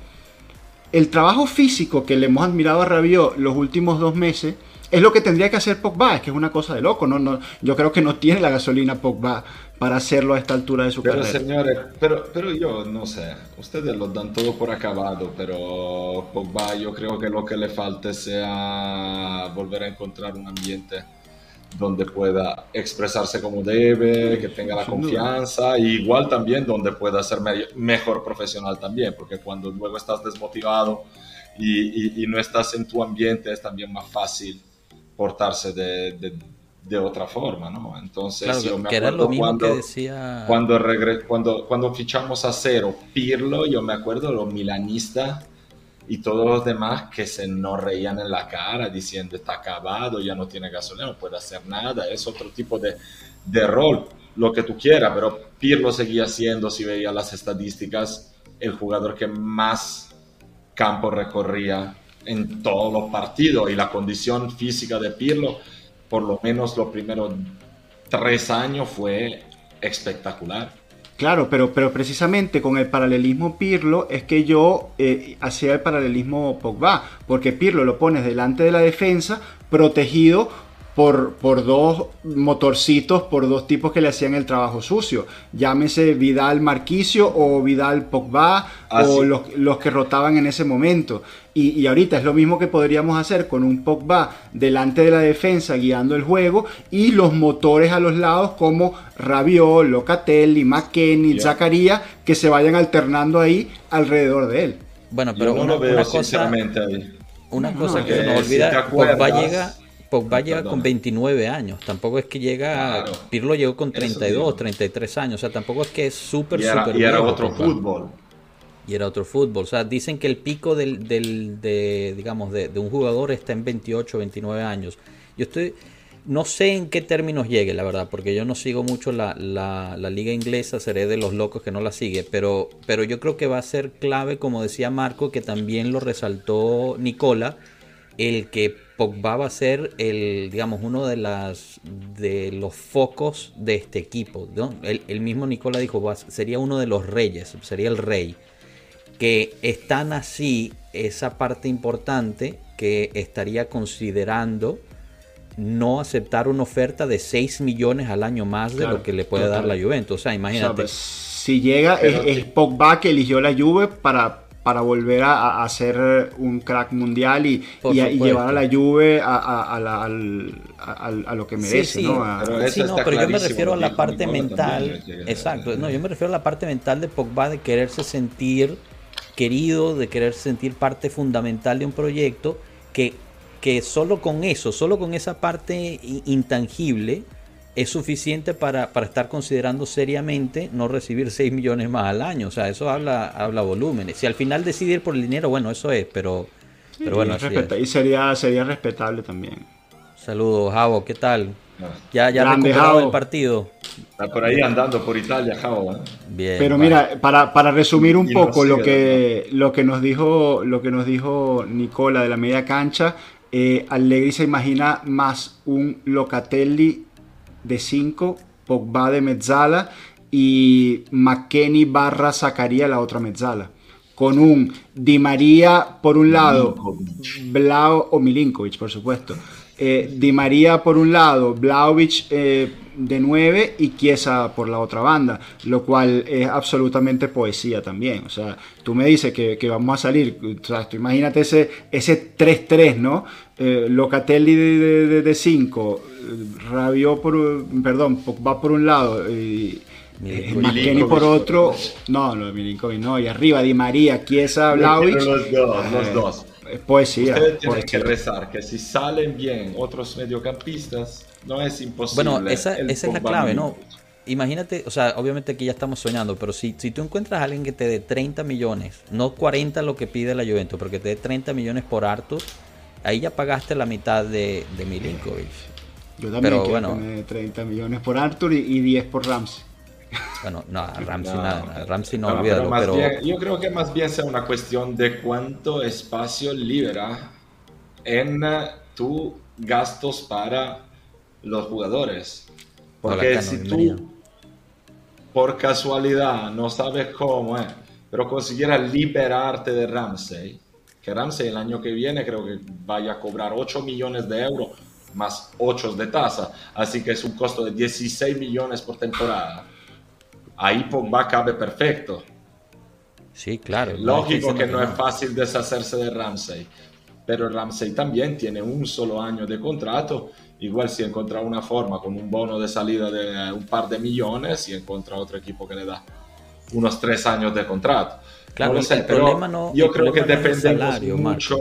El trabajo físico que le hemos admirado a Rabiot los últimos dos meses es lo que tendría que hacer Pogba, es que es una cosa de loco. No, no, yo creo que no tiene la gasolina Pogba para hacerlo a esta altura de su pero, carrera. Señores, pero, pero yo no sé, ustedes lo dan todo por acabado, pero Pogba yo creo que lo que le falta sea volver a encontrar un ambiente donde pueda expresarse como debe, que tenga la confianza, y igual también donde pueda ser mejor profesional también, porque cuando luego estás desmotivado y, no estás en tu ambiente es también más fácil portarse de, de, otra forma, ¿no? Entonces, yo me acuerdo cuando, decía... cuando, cuando, cuando fichamos a cero Pirlo, yo me acuerdo lo milanista y todos los demás que se nos reían en la cara diciendo está acabado, ya no tiene gasolina, no puede hacer nada, es otro tipo de, de rol, lo que tú quieras, pero Pirlo seguía siendo, si veía las estadísticas, el jugador que más campo recorría en todos los partidos y la condición física de Pirlo, por lo menos los primeros tres años, fue espectacular. Claro, pero, pero precisamente con el paralelismo Pirlo es que yo eh, hacía el paralelismo Pogba, porque Pirlo lo pones delante de la defensa, protegido por, por, dos motorcitos, por dos tipos que le hacían el trabajo sucio. Llámese Vidal Marquicio o Vidal Pogba ah, o los, que rotaban en ese momento. Y, ahorita es lo mismo que podríamos hacer con un Pogba delante de la defensa guiando el juego y los motores a los lados como Rabiot, Locatelli, McKenny, Zacarías que se vayan alternando ahí alrededor de él. Bueno, pero una, cosa, Una cosa que se nos olvida, Pogba llega Pogba llega con 29 años, tampoco es que llega, Pirlo llegó con 32, 33 años, o sea, tampoco es que es súper, súper Y era otro fútbol. Y era otro fútbol, o sea, dicen que el pico del, del de, digamos, de, un jugador está en 28, 29 años. Yo estoy, no sé en qué términos llegue, la verdad, porque yo no sigo mucho la, la, la, liga inglesa, seré de los locos que no la sigue, pero, pero yo creo que va a ser clave, como decía Marco, que también lo resaltó Nicola, el que Pogba va a ser el, digamos, uno de las de los focos de este equipo. El, mismo Nicola dijo, sería uno de los reyes, sería el rey. Que están así esa parte importante que estaría considerando no aceptar una oferta de 6 millones al año más de lo que le puede dar la Juventus. O sea, imagínate. Pues, si llega, es, Pogba que eligió la Juve para, para volver a, a ser un crack mundial y, llevar a la Juve a, a, lo que merece. Sí, sí. Pero, sí, no, pero yo me refiero a la parte mental. Exacto, no, yo me refiero a la parte mental de Pogba de quererse sentir querido, de querer sentir parte fundamental de un proyecto que, que solo con eso, solo con esa parte intangible, es suficiente para, estar considerando seriamente no recibir 6 millones más al año. O sea, eso habla, habla volúmenes. Si al final decide ir por el dinero, bueno, eso es, pero, pero bueno. Y sería, sería respetable también. Saludos, Javo, ¿qué tal? Ya, ya recuperado el partido. Está por ahí andando por Italia, Javo. ¿eh? Bien. Pero mira, para, para resumir un poco lo que, lo que nos dijo, lo que nos dijo Nicola de la media cancha, eh, Allegri se imagina más un Locatelli de 5, Pogba de mezzala y McKenny barra sacaría la otra mezzala. Con un Di María por un lado, Blau o Milinkovic, por supuesto. Eh, Di María por un lado, Blaovic eh, de 9 y Chiesa por la otra banda, lo cual es absolutamente poesía también. O sea, tú me dices que, vamos a salir, o sea, imagínate ese 3-3, ¿no? Eh, Locatelli de 5, Rabió por, perdón, va por un lado y eh, por otro. No, lo de Milinkovic no, y arriba Di María, Chiesa, Blaovic. Los dos, los dos. Es poesía. Ustedes tienen que rezar que si salen bien otros mediocampistas, no es imposible. Bueno, esa, esa es la clave, ¿no? Imagínate, o sea, obviamente aquí ya estamos soñando, pero si, si tú encuentras a alguien que te dé 30 millones, no 40 lo que pide la Juventus, pero que te dé 30 millones por Arthur, ahí ya pagaste la mitad de, de Milinkovic. Yo también pero, quiero bueno, 30 millones por Arthur y, 10 por Ramsey. Bueno, no, Ramsey no, nada, Ramsey no, olvídalo, pero, yo creo que más bien sea una cuestión de cuánto espacio libera en tus gastos para los jugadores. Porque si tú por casualidad no sabes cómo, eh, pero consiguieras liberarte de Ramsey, que Ramsey el año que viene creo que vaya a cobrar 8 millones de euros más 8 de tasa, así que es un costo de 16 millones por temporada. Ahí Pogba cabe perfecto. Sí, claro. Lógico que no es fácil deshacerse de Ramsey, pero Ramsey también tiene un solo año de contrato. Igual si encuentra una forma con un bono de salida de un par de millones y encuentra otro equipo que le da unos tres años de contrato. Claro, el problema no, yo creo que depende mucho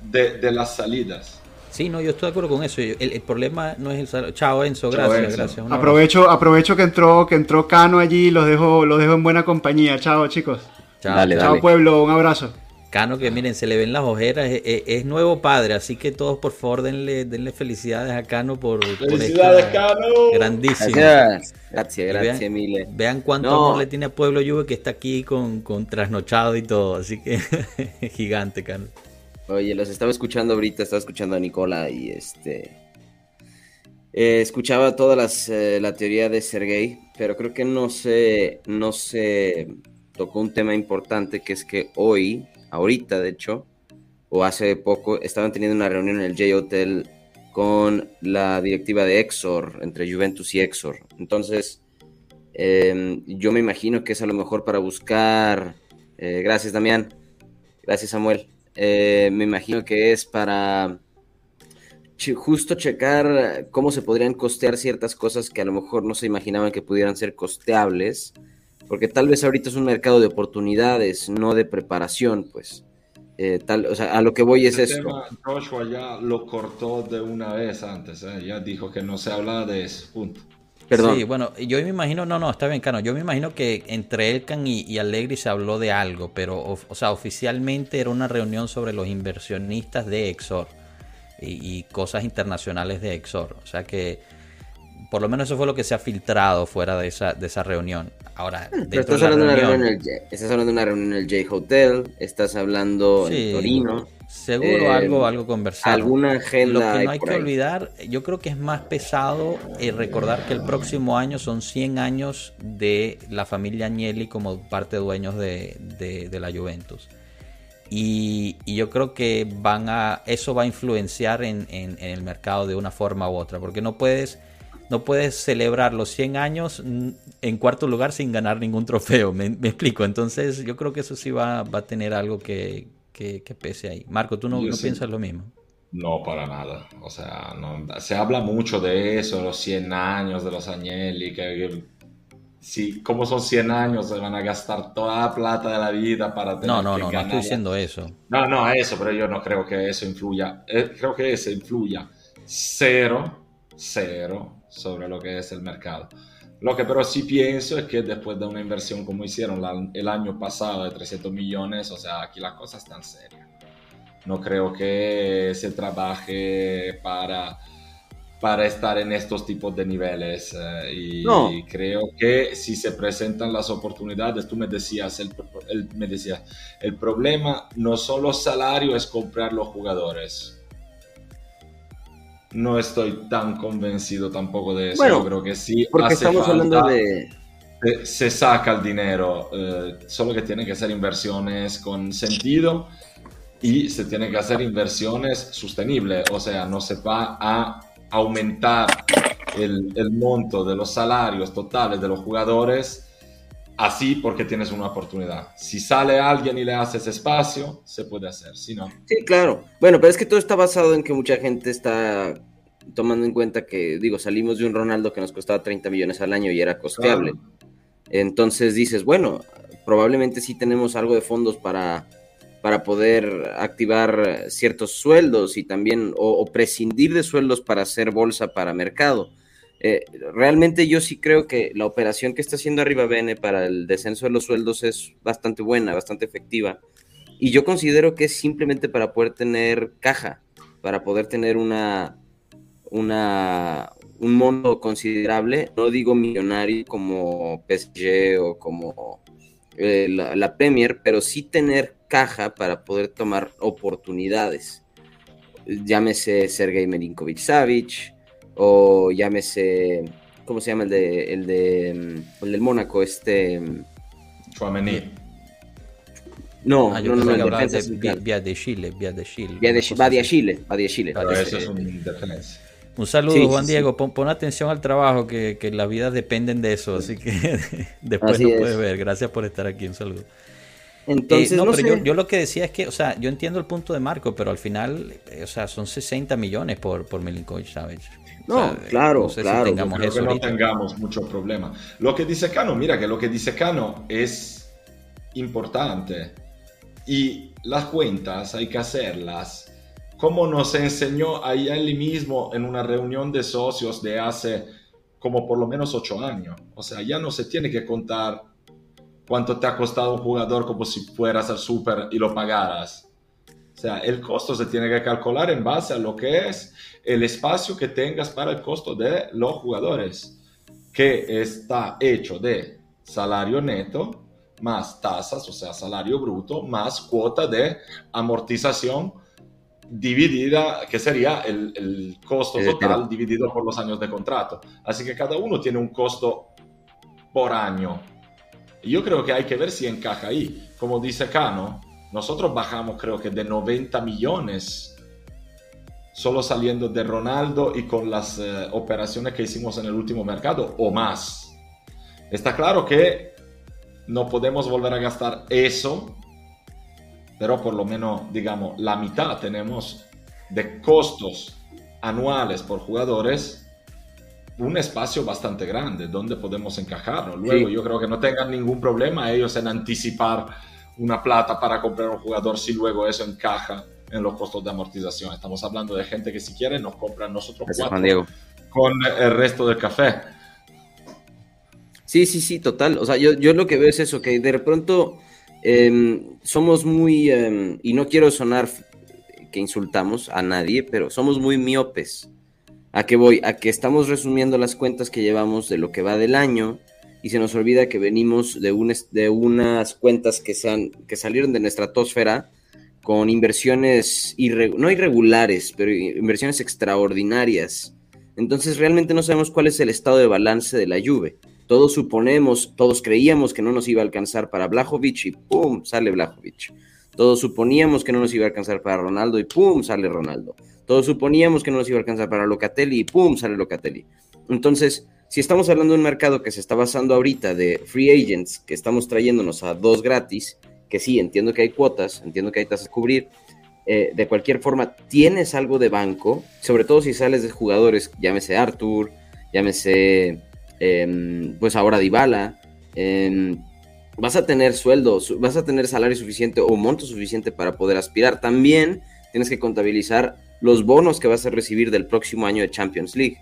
de, de las salidas. Sí, no, yo estoy de acuerdo con eso. El, problema no es el salario. Chao Enzo, gracias, gracias. Aprovecho, aprovecho que entró, que entró Cano allí, los dejo, los dejo en buena compañía. Chao, chicos. Chao, Chao pueblo, un abrazo. Cano, que miren, se le ven las ojeras, es, nuevo padre, así que todos por favor denle, denle felicidades a Cano por, felicidades, Cano. grandísimo. Gracias, gracias, gracias vean, Vean cuánto amor le tiene a Pueblo Juve que está aquí con, con trasnochado y todo, así que gigante, Cano. Oye, los estaba escuchando ahorita, estaba escuchando a Nicola y este. Eh, escuchaba toda las, eh, la teoría de Sergei, pero creo que no se, no se tocó un tema importante que es que hoy, ahorita de hecho, o hace poco, estaban teniendo una reunión en el J Hotel con la directiva de Exor, entre Juventus y Exor. Entonces, em, yo me imagino que es a lo mejor para buscar. Eh, gracias, Damián. Gracias, Samuel eh, me imagino que es para justo checar cómo se podrían costear ciertas cosas que a lo mejor no se imaginaban que pudieran ser costeables, porque tal vez ahorita es un mercado de oportunidades, no de preparación, pues. Eh, tal, o sea, a lo que voy es. Joshua ya lo cortó de una vez antes, ¿eh? ya dijo que no se habla de eso, punto. Sí, bueno, yo me imagino, no, no, está bien, Cano. Yo me imagino que entre Elkan y, y Allegri se habló de algo, pero, o, sea, oficialmente era una reunión sobre los inversionistas de Exor y, cosas internacionales de Exor. O sea que, por lo menos eso fue lo que se ha filtrado fuera de esa, de esa reunión. Ahora, estás, hablando de una reunión en el, estás hablando de una reunión en el J Hotel, estás hablando en Torino. Seguro eh, algo, algo conversar. Alguna agenda. Lo que no hay que olvidar, yo creo que es más pesado eh, recordar que el próximo año son 100 años de la familia Agnelli como parte de dueños de, la Juventus. y, yo creo que van a eso va a influenciar en, el mercado de una forma u otra, porque no puedes no puedes celebrar los 100 años en cuarto lugar sin ganar ningún trofeo, me, explico. Entonces yo creo que eso sí va, va a tener algo que, que, pese ahí. Marco, ¿tú no, piensas lo mismo? No, para nada. O sea, se habla mucho de eso, los 100 años de los Agnelli, que si como son 100 años, se van a gastar toda la plata de la vida para tener No, no, no, no estoy diciendo eso. No, no, eso, pero yo no creo que eso influya. Eh, creo que eso influya cero, cero sobre lo que es el mercado. Lo que pero sí pienso es que después de una inversión como hicieron el año pasado de 300 millones, o sea, aquí la cosa está en serio. No creo que se trabaje para para estar en estos tipos de niveles. Eh, y, creo que si se presentan las oportunidades, tú me decías, el, me decías, el problema no son los salarios, es comprar los jugadores. No estoy tan convencido tampoco de eso. Yo creo que sí. Porque estamos hablando de. Se saca el dinero, eh, solo que tienen que ser inversiones con sentido y se tienen que hacer inversiones sostenibles. O sea, no se va a aumentar el, el, monto de los salarios totales de los jugadores así porque tienes una oportunidad. Si sale alguien y le haces espacio, se puede hacer, si no. Sí, claro. Bueno, pero es que todo está basado en que mucha gente está tomando en cuenta que, digo, salimos de un Ronaldo que nos costaba 30 millones al año y era costeable. Entonces dices, bueno, probablemente sí tenemos algo de fondos para para poder activar ciertos sueldos y también o, prescindir de sueldos para hacer bolsa para mercado. Eh, realmente yo sí creo que la operación que está haciendo Arriba Bene para el descenso de los sueldos es bastante buena, bastante efectiva. Y yo considero que es simplemente para poder tener caja, para poder tener una, una, un monto considerable, no digo millonario como PSG o como eh, la, la Premier, pero sí tener caja para poder tomar oportunidades. Llámese Sergei Milinkovic Savic o llámese, ¿cómo se llama el de el de mm, el del Mónaco? Este mm, Chouameni. No, ah, no, no, no, vía de Chile, vía de Chile. Vía de, va de Chile, va de Chile. eso es un defensa. Un saludo, Juan Diego. Pon, atención al trabajo, que, que las vidas dependen de eso. Así que después lo puedes ver. Gracias por estar aquí. Un saludo. Entonces, no, pero yo, lo que decía es que, o sea, yo entiendo el punto de Marco, pero al final, eh, o sea, son 60 millones por, por Milinkovic Savic. No, claro, claro. tengamos que no tengamos mucho problema. Lo que dice Cano, mira que lo que dice Cano es importante. Y las cuentas hay que hacerlas. Como nos enseñó ahí él mismo en una reunión de socios de hace como por lo menos ocho años. O sea, ya no se tiene que contar cuánto te ha costado un jugador como si fueras al súper y lo pagaras. O sea, el costo se tiene que calcular en base a lo que es el espacio que tengas para el costo de los jugadores, que está hecho de salario neto más tasas, o sea, salario bruto, más cuota de amortización dividida, que sería el, el costo total dividido por los años de contrato. Así que cada uno tiene un costo por año yo creo que hay que ver si encaja ahí. Como dice Cano, nosotros bajamos creo que de 90 millones solo saliendo de Ronaldo y con las eh, operaciones que hicimos en el último mercado o más. Está claro que no podemos volver a gastar eso, pero por lo menos, digamos, la mitad tenemos de costos anuales por jugadores un espacio bastante grande donde podemos encajarlo. Luego yo creo que no tengan ningún problema ellos en anticipar una plata para comprar un jugador si luego eso encaja en los costos de amortización. Estamos hablando de gente que si quiere nos compran nosotros cuatro con el resto del café. Sí, sí, sí, total. O sea, yo, yo lo que veo es eso, que de pronto em, somos muy, em, y no quiero sonar que insultamos a nadie, pero somos muy miopes. ¿A qué voy? A que estamos resumiendo las cuentas que llevamos de lo que va del año y se nos olvida que venimos de, un, de unas cuentas que, sean, que salieron de nuestra estratosfera con inversiones no irregulares, pero inversiones extraordinarias. Entonces realmente no sabemos cuál es el estado de balance de la Juve. Todos suponemos, todos creíamos que no nos iba a alcanzar para Blajovic y ¡pum! sale Blajovic. Todos suponíamos que no nos iba a alcanzar para Ronaldo y ¡pum! sale Ronaldo. Todos suponíamos que no nos iba a alcanzar para Locatelli y ¡pum! sale Locatelli. Entonces, si estamos hablando de un mercado que se está basando ahorita de free agents, que estamos trayéndonos a dos gratis, que sí, entiendo que hay cuotas, entiendo que hay tasas a cubrir, eh, de cualquier forma, tienes algo de banco, sobre todo si sales de jugadores, llámese Arthur, llámese, em, pues ahora Dybala, em, vas a tener sueldos, vas a tener salario suficiente o monto suficiente para poder aspirar. También tienes que contabilizar los bonos que vas a recibir del próximo año de Champions League.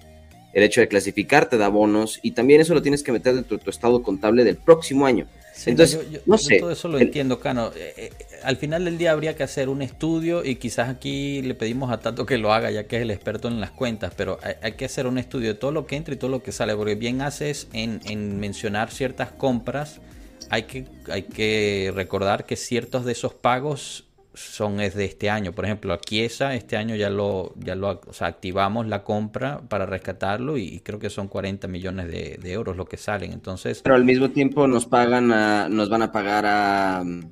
El hecho de clasificar te da bonos y también eso lo tienes que meter dentro de tu estado contable del próximo año. Entonces, no sé. todo eso lo entiendo, Cano. Eh, eh, al final del día habría que hacer un estudio y quizás aquí le pedimos a Tato que lo haga ya que es el experto en las cuentas, pero hay, que hacer un estudio de todo lo que entra y todo lo que sale, porque bien haces en, en mencionar ciertas compras hay que, hay que recordar que ciertos de esos pagos son es de este año. Por ejemplo, a Chiesa este año ya lo, ya lo activamos la compra para rescatarlo y creo que son 40 millones de, euros lo que salen. Entonces, pero al mismo tiempo nos pagan a, nos van a pagar a um,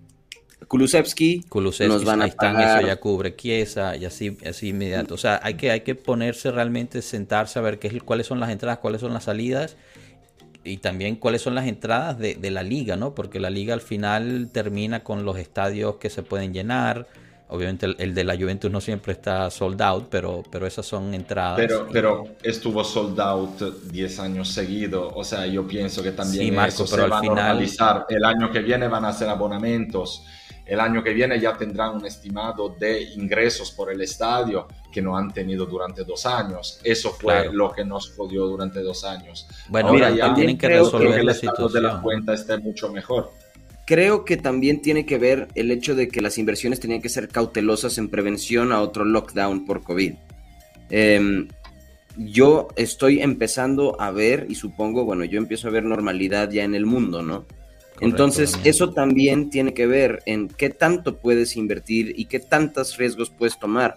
Kulusevski, Kulusevski nos van a pagar... eso ya cubre Chiesa y así, así inmediato. O sea, hay que, hay que ponerse realmente, sentarse a ver qué, cuáles son las entradas, cuáles son las salidas y también cuáles son las entradas de, la liga, ¿no? Porque la liga al final termina con los estadios que se pueden llenar. Obviamente el, de la Juventus no siempre está sold out, pero, pero esas son entradas. Pero, pero estuvo sold out 10 años seguidos. O sea, yo pienso que también Marco, eso pero se va al final... a normalizar. El año que viene van a ser abonamientos el año que viene ya tendrán un estimado de ingresos por el estadio que no han tenido durante dos años. Eso fue lo que nos jodió durante dos años. Bueno, Ahora ya tienen que resolver la situación. de la cuenta esté mucho mejor. Creo que también tiene que ver el hecho de que las inversiones tenían que ser cautelosas en prevención a otro lockdown por COVID. Em, yo estoy empezando a ver, y supongo, bueno, yo empiezo a ver normalidad ya en el mundo, ¿no? Entonces, eso también tiene que ver en qué tanto puedes invertir y qué tantos riesgos puedes tomar.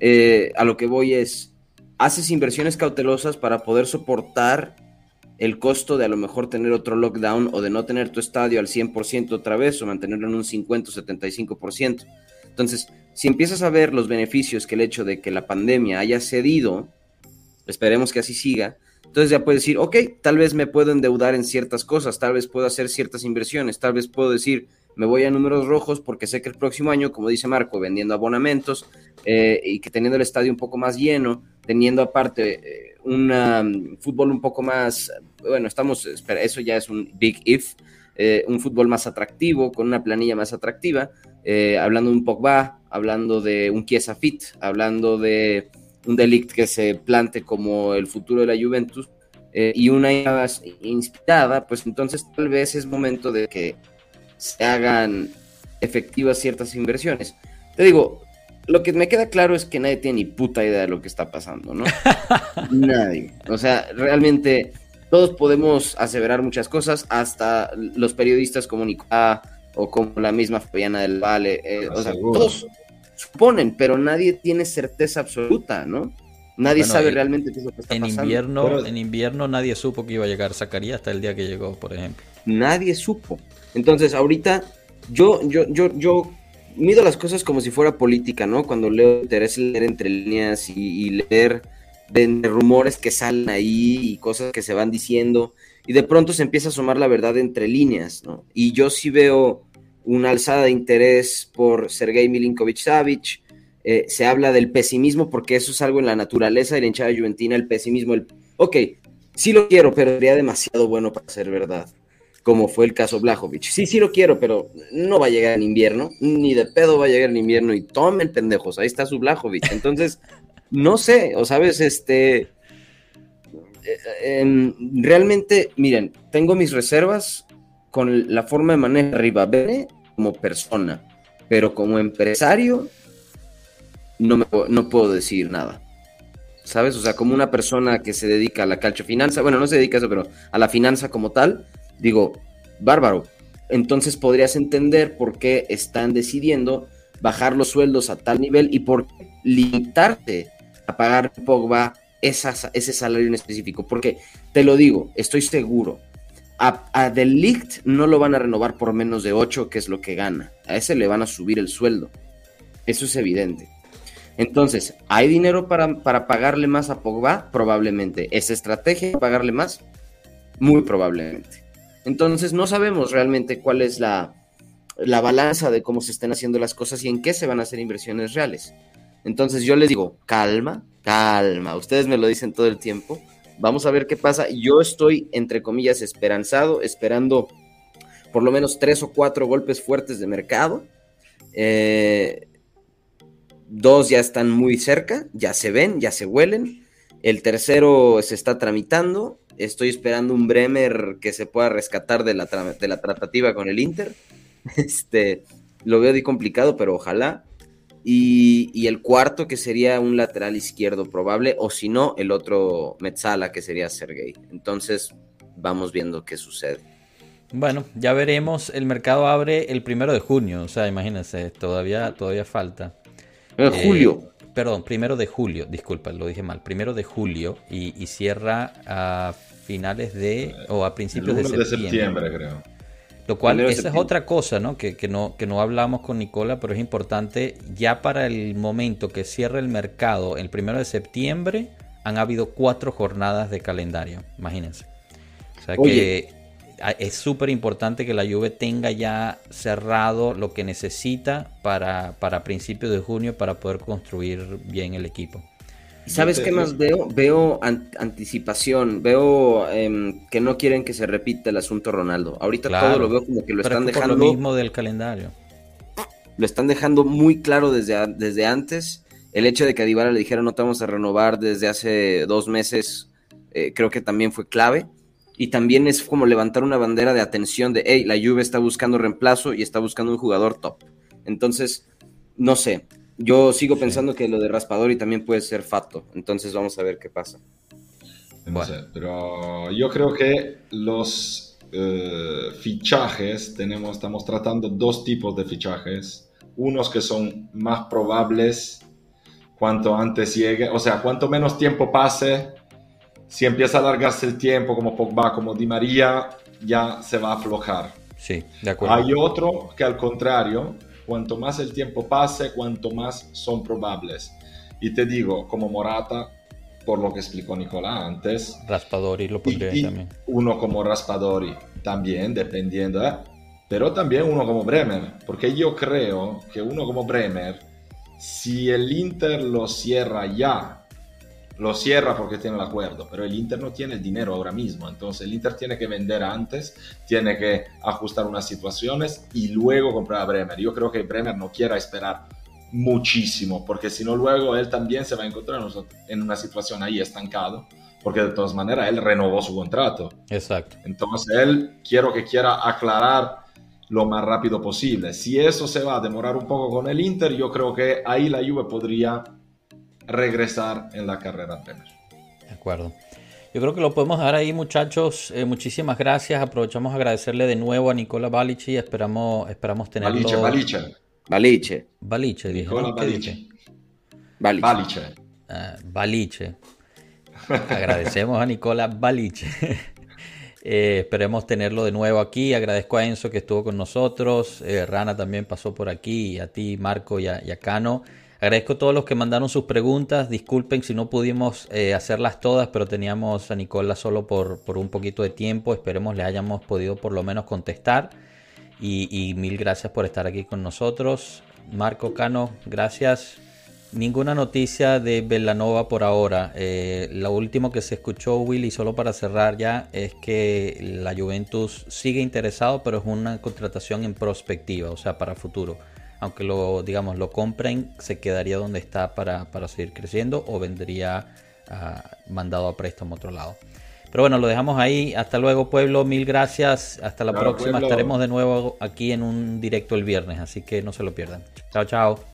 Eh, a lo que voy es, haces inversiones cautelosas para poder soportar el costo de a lo mejor tener otro lockdown o de no tener tu estadio al 100% otra vez o mantenerlo en un 50 o 75%. Entonces, si empiezas a ver los beneficios que el hecho de que la pandemia haya cedido, esperemos que así siga, entonces ya puedes decir, ok, tal vez me puedo endeudar en ciertas cosas, tal vez puedo hacer ciertas inversiones, tal vez puedo decir, me voy a números rojos porque sé que el próximo año, como dice Marco, vendiendo abonamentos eh, y que teniendo el estadio un poco más lleno, teniendo aparte eh, un um, fútbol un poco más, bueno, estamos, espera, eso ya es un big if, eh, un fútbol más atractivo, con una planilla más atractiva, hablando de un Pogba, hablando de un Chiesa Fit, hablando de un delict que se plante como el futuro de la Juventus eh, y una inspirada, pues entonces tal vez es momento de que se hagan efectivas ciertas inversiones. Te digo, lo que me queda claro es que nadie tiene ni puta idea de lo que está pasando, ¿no? nadie. O sea, realmente todos podemos aseverar muchas cosas, hasta los periodistas como Nicolás o como la misma Fabiana del Valle. Eh, o sea, todos suponen, pero nadie tiene certeza absoluta, ¿no? Nadie sabe realmente qué es lo que está en pasando. Invierno, En invierno nadie supo que iba a llegar Zacarías hasta el día que llegó, por ejemplo. Nadie supo. Entonces, ahorita yo, yo, yo, yo mido las cosas como si fuera política, ¿no? Cuando leo interés leer entre líneas y, leer de, rumores que salen ahí y cosas que se van diciendo. Y de pronto se empieza a asomar la verdad entre líneas, ¿no? Y yo sí veo una alzada de interés por Sergei Milinkovic Savic. Eh, se habla del pesimismo porque eso es algo en la naturaleza de la hinchada juventina, el pesimismo. El, ok, sí lo quiero, pero sería demasiado bueno para ser verdad, como fue el caso Blajovic. Sí, sí lo quiero, pero no va a llegar en invierno, ni de pedo va a llegar en invierno y tomen pendejos, ahí está su Blajovic. Entonces, no sé, o sabes, este... Eh, em, realmente, miren, tengo mis reservas con la forma de manejar Rivabene como persona, pero como empresario no, me, no puedo decir nada. ¿Sabes? O sea, como una persona que se dedica a la finanza, bueno, no se dedica a eso, pero a la finanza como tal, digo, bárbaro. Entonces podrías entender por qué están decidiendo bajar los sueldos a tal nivel y por qué limitarte a pagar Pogba ese salario en específico. Porque te lo digo, estoy seguro a, a Delict no lo van a renovar por menos de 8, que es lo que gana. A ese le van a subir el sueldo. Eso es evidente. Entonces, ¿hay dinero para, para pagarle más a Pogba? Probablemente. ¿Es estrategia pagarle más? Muy probablemente. Entonces, no sabemos realmente cuál es la, la balanza de cómo se están haciendo las cosas y en qué se van a hacer inversiones reales. Entonces, yo les digo, calma, calma. Ustedes me lo dicen todo el tiempo. Vamos a ver qué pasa. Yo estoy, entre comillas, esperanzado, esperando por lo menos tres o cuatro golpes fuertes de mercado. Eh, Dos ya están muy cerca, ya se ven, ya se huelen. El tercero se está tramitando. Estoy esperando un Bremer que se pueda rescatar de la, de la tratativa con el Inter. Este, lo veo de complicado, pero ojalá. Y, y, el cuarto que sería un lateral izquierdo probable, o si no, el otro Metzala que sería Sergei. Entonces, vamos viendo qué sucede. Bueno, ya veremos. El mercado abre el primero de junio, o sea, imagínense, todavía, todavía falta. En eh, julio. Perdón, primero de julio, disculpa, lo dije mal. Primero de julio y, cierra a finales de. o a principios de septiembre. de septiembre. creo. Lo cual, esa es otra cosa, ¿no? Que, que, ¿no? que no hablamos con Nicola, pero es importante. Ya para el momento que cierra el mercado, el primero de septiembre, han habido cuatro jornadas de calendario. Imagínense. O sea que es súper importante que la Juve tenga ya cerrado lo que necesita para, para principios de junio para poder construir bien el equipo. ¿Sabes qué más veo? Veo anticipación, veo em, que no quieren que se repita el asunto Ronaldo. Ahorita todo lo veo como que lo están dejando. lo mismo del calendario. Lo están dejando muy claro desde, desde antes. El hecho de que a Dybala le dijera no te vamos a renovar desde hace dos meses, eh, creo que también fue clave y también es como levantar una bandera de atención de, hey, la Juve está buscando reemplazo y está buscando un jugador top. Entonces, no sé, yo sigo pensando que lo de Raspadori también puede ser fato, entonces vamos a ver qué pasa. No sé, pero yo creo que los eh, fichajes, tenemos, estamos tratando dos tipos de fichajes, unos que son más probables cuanto antes llegue, o sea, cuanto menos tiempo pase, si empieza a alargarse el tiempo, como Pogba, como Di María, ya se va a aflojar. Sí, de acuerdo. Hay otro que al contrario, cuanto más el tiempo pase, cuanto más son probables. Y te digo, como Morata, por lo que explicó Nicolás antes. Raspadori lo pondría también. Uno como Raspadori, también, dependiendo. ¿eh? Pero también uno como Bremer, porque yo creo que uno como Bremer, si el Inter lo cierra ya lo cierra porque tiene el acuerdo, pero el Inter no tiene el dinero ahora mismo, entonces el Inter tiene que vender antes, tiene que ajustar unas situaciones y luego comprar a Bremer. Yo creo que Bremer no quiera esperar muchísimo, porque si no luego él también se va a encontrar en una situación ahí estancado, porque de todas maneras él renovó su contrato. Exacto. Entonces él quiero que quiera aclarar lo más rápido posible. Si eso se va a demorar un poco con el Inter, yo creo que ahí la Juve podría regresar en la carrera Premier. De acuerdo. Yo creo que lo podemos dar ahí, muchachos. Eh, muchísimas gracias. Aprovechamos a agradecerle de nuevo a Nicola Balici y esperamos, esperamos tenerlo. Baliche, Baliche. Baliche. Baliche, dije. Nicola Balice. Baliche. Baliche. Ah, Agradecemos a Nicola Baliche. Eh, esperemos tenerlo de nuevo aquí. Agradezco a Enzo que estuvo con nosotros. Eh, Rana también pasó por aquí. Y a ti, Marco, y a, y a Cano. Agradezco a todos los que mandaron sus preguntas. Disculpen si no pudimos eh, hacerlas todas, pero teníamos a Nicola solo por, por, un poquito de tiempo. Esperemos le hayamos podido por lo menos contestar. Y, mil gracias por estar aquí con nosotros. Marco Cano, gracias. Ninguna noticia de Belanova por ahora. Eh, lo último que se escuchó, Willy, solo para cerrar ya, es que la Juventus sigue interesado, pero es una contratación en prospectiva, o sea, para futuro aunque lo, digamos, lo compren, se quedaría donde está para, seguir creciendo o vendría ah, mandado a préstamo a otro lado. Pero bueno, lo dejamos ahí. Hasta luego, pueblo. Mil gracias. Hasta la próxima. Estaremos de nuevo aquí en un directo el viernes, así que no se lo pierdan. Chao, chao.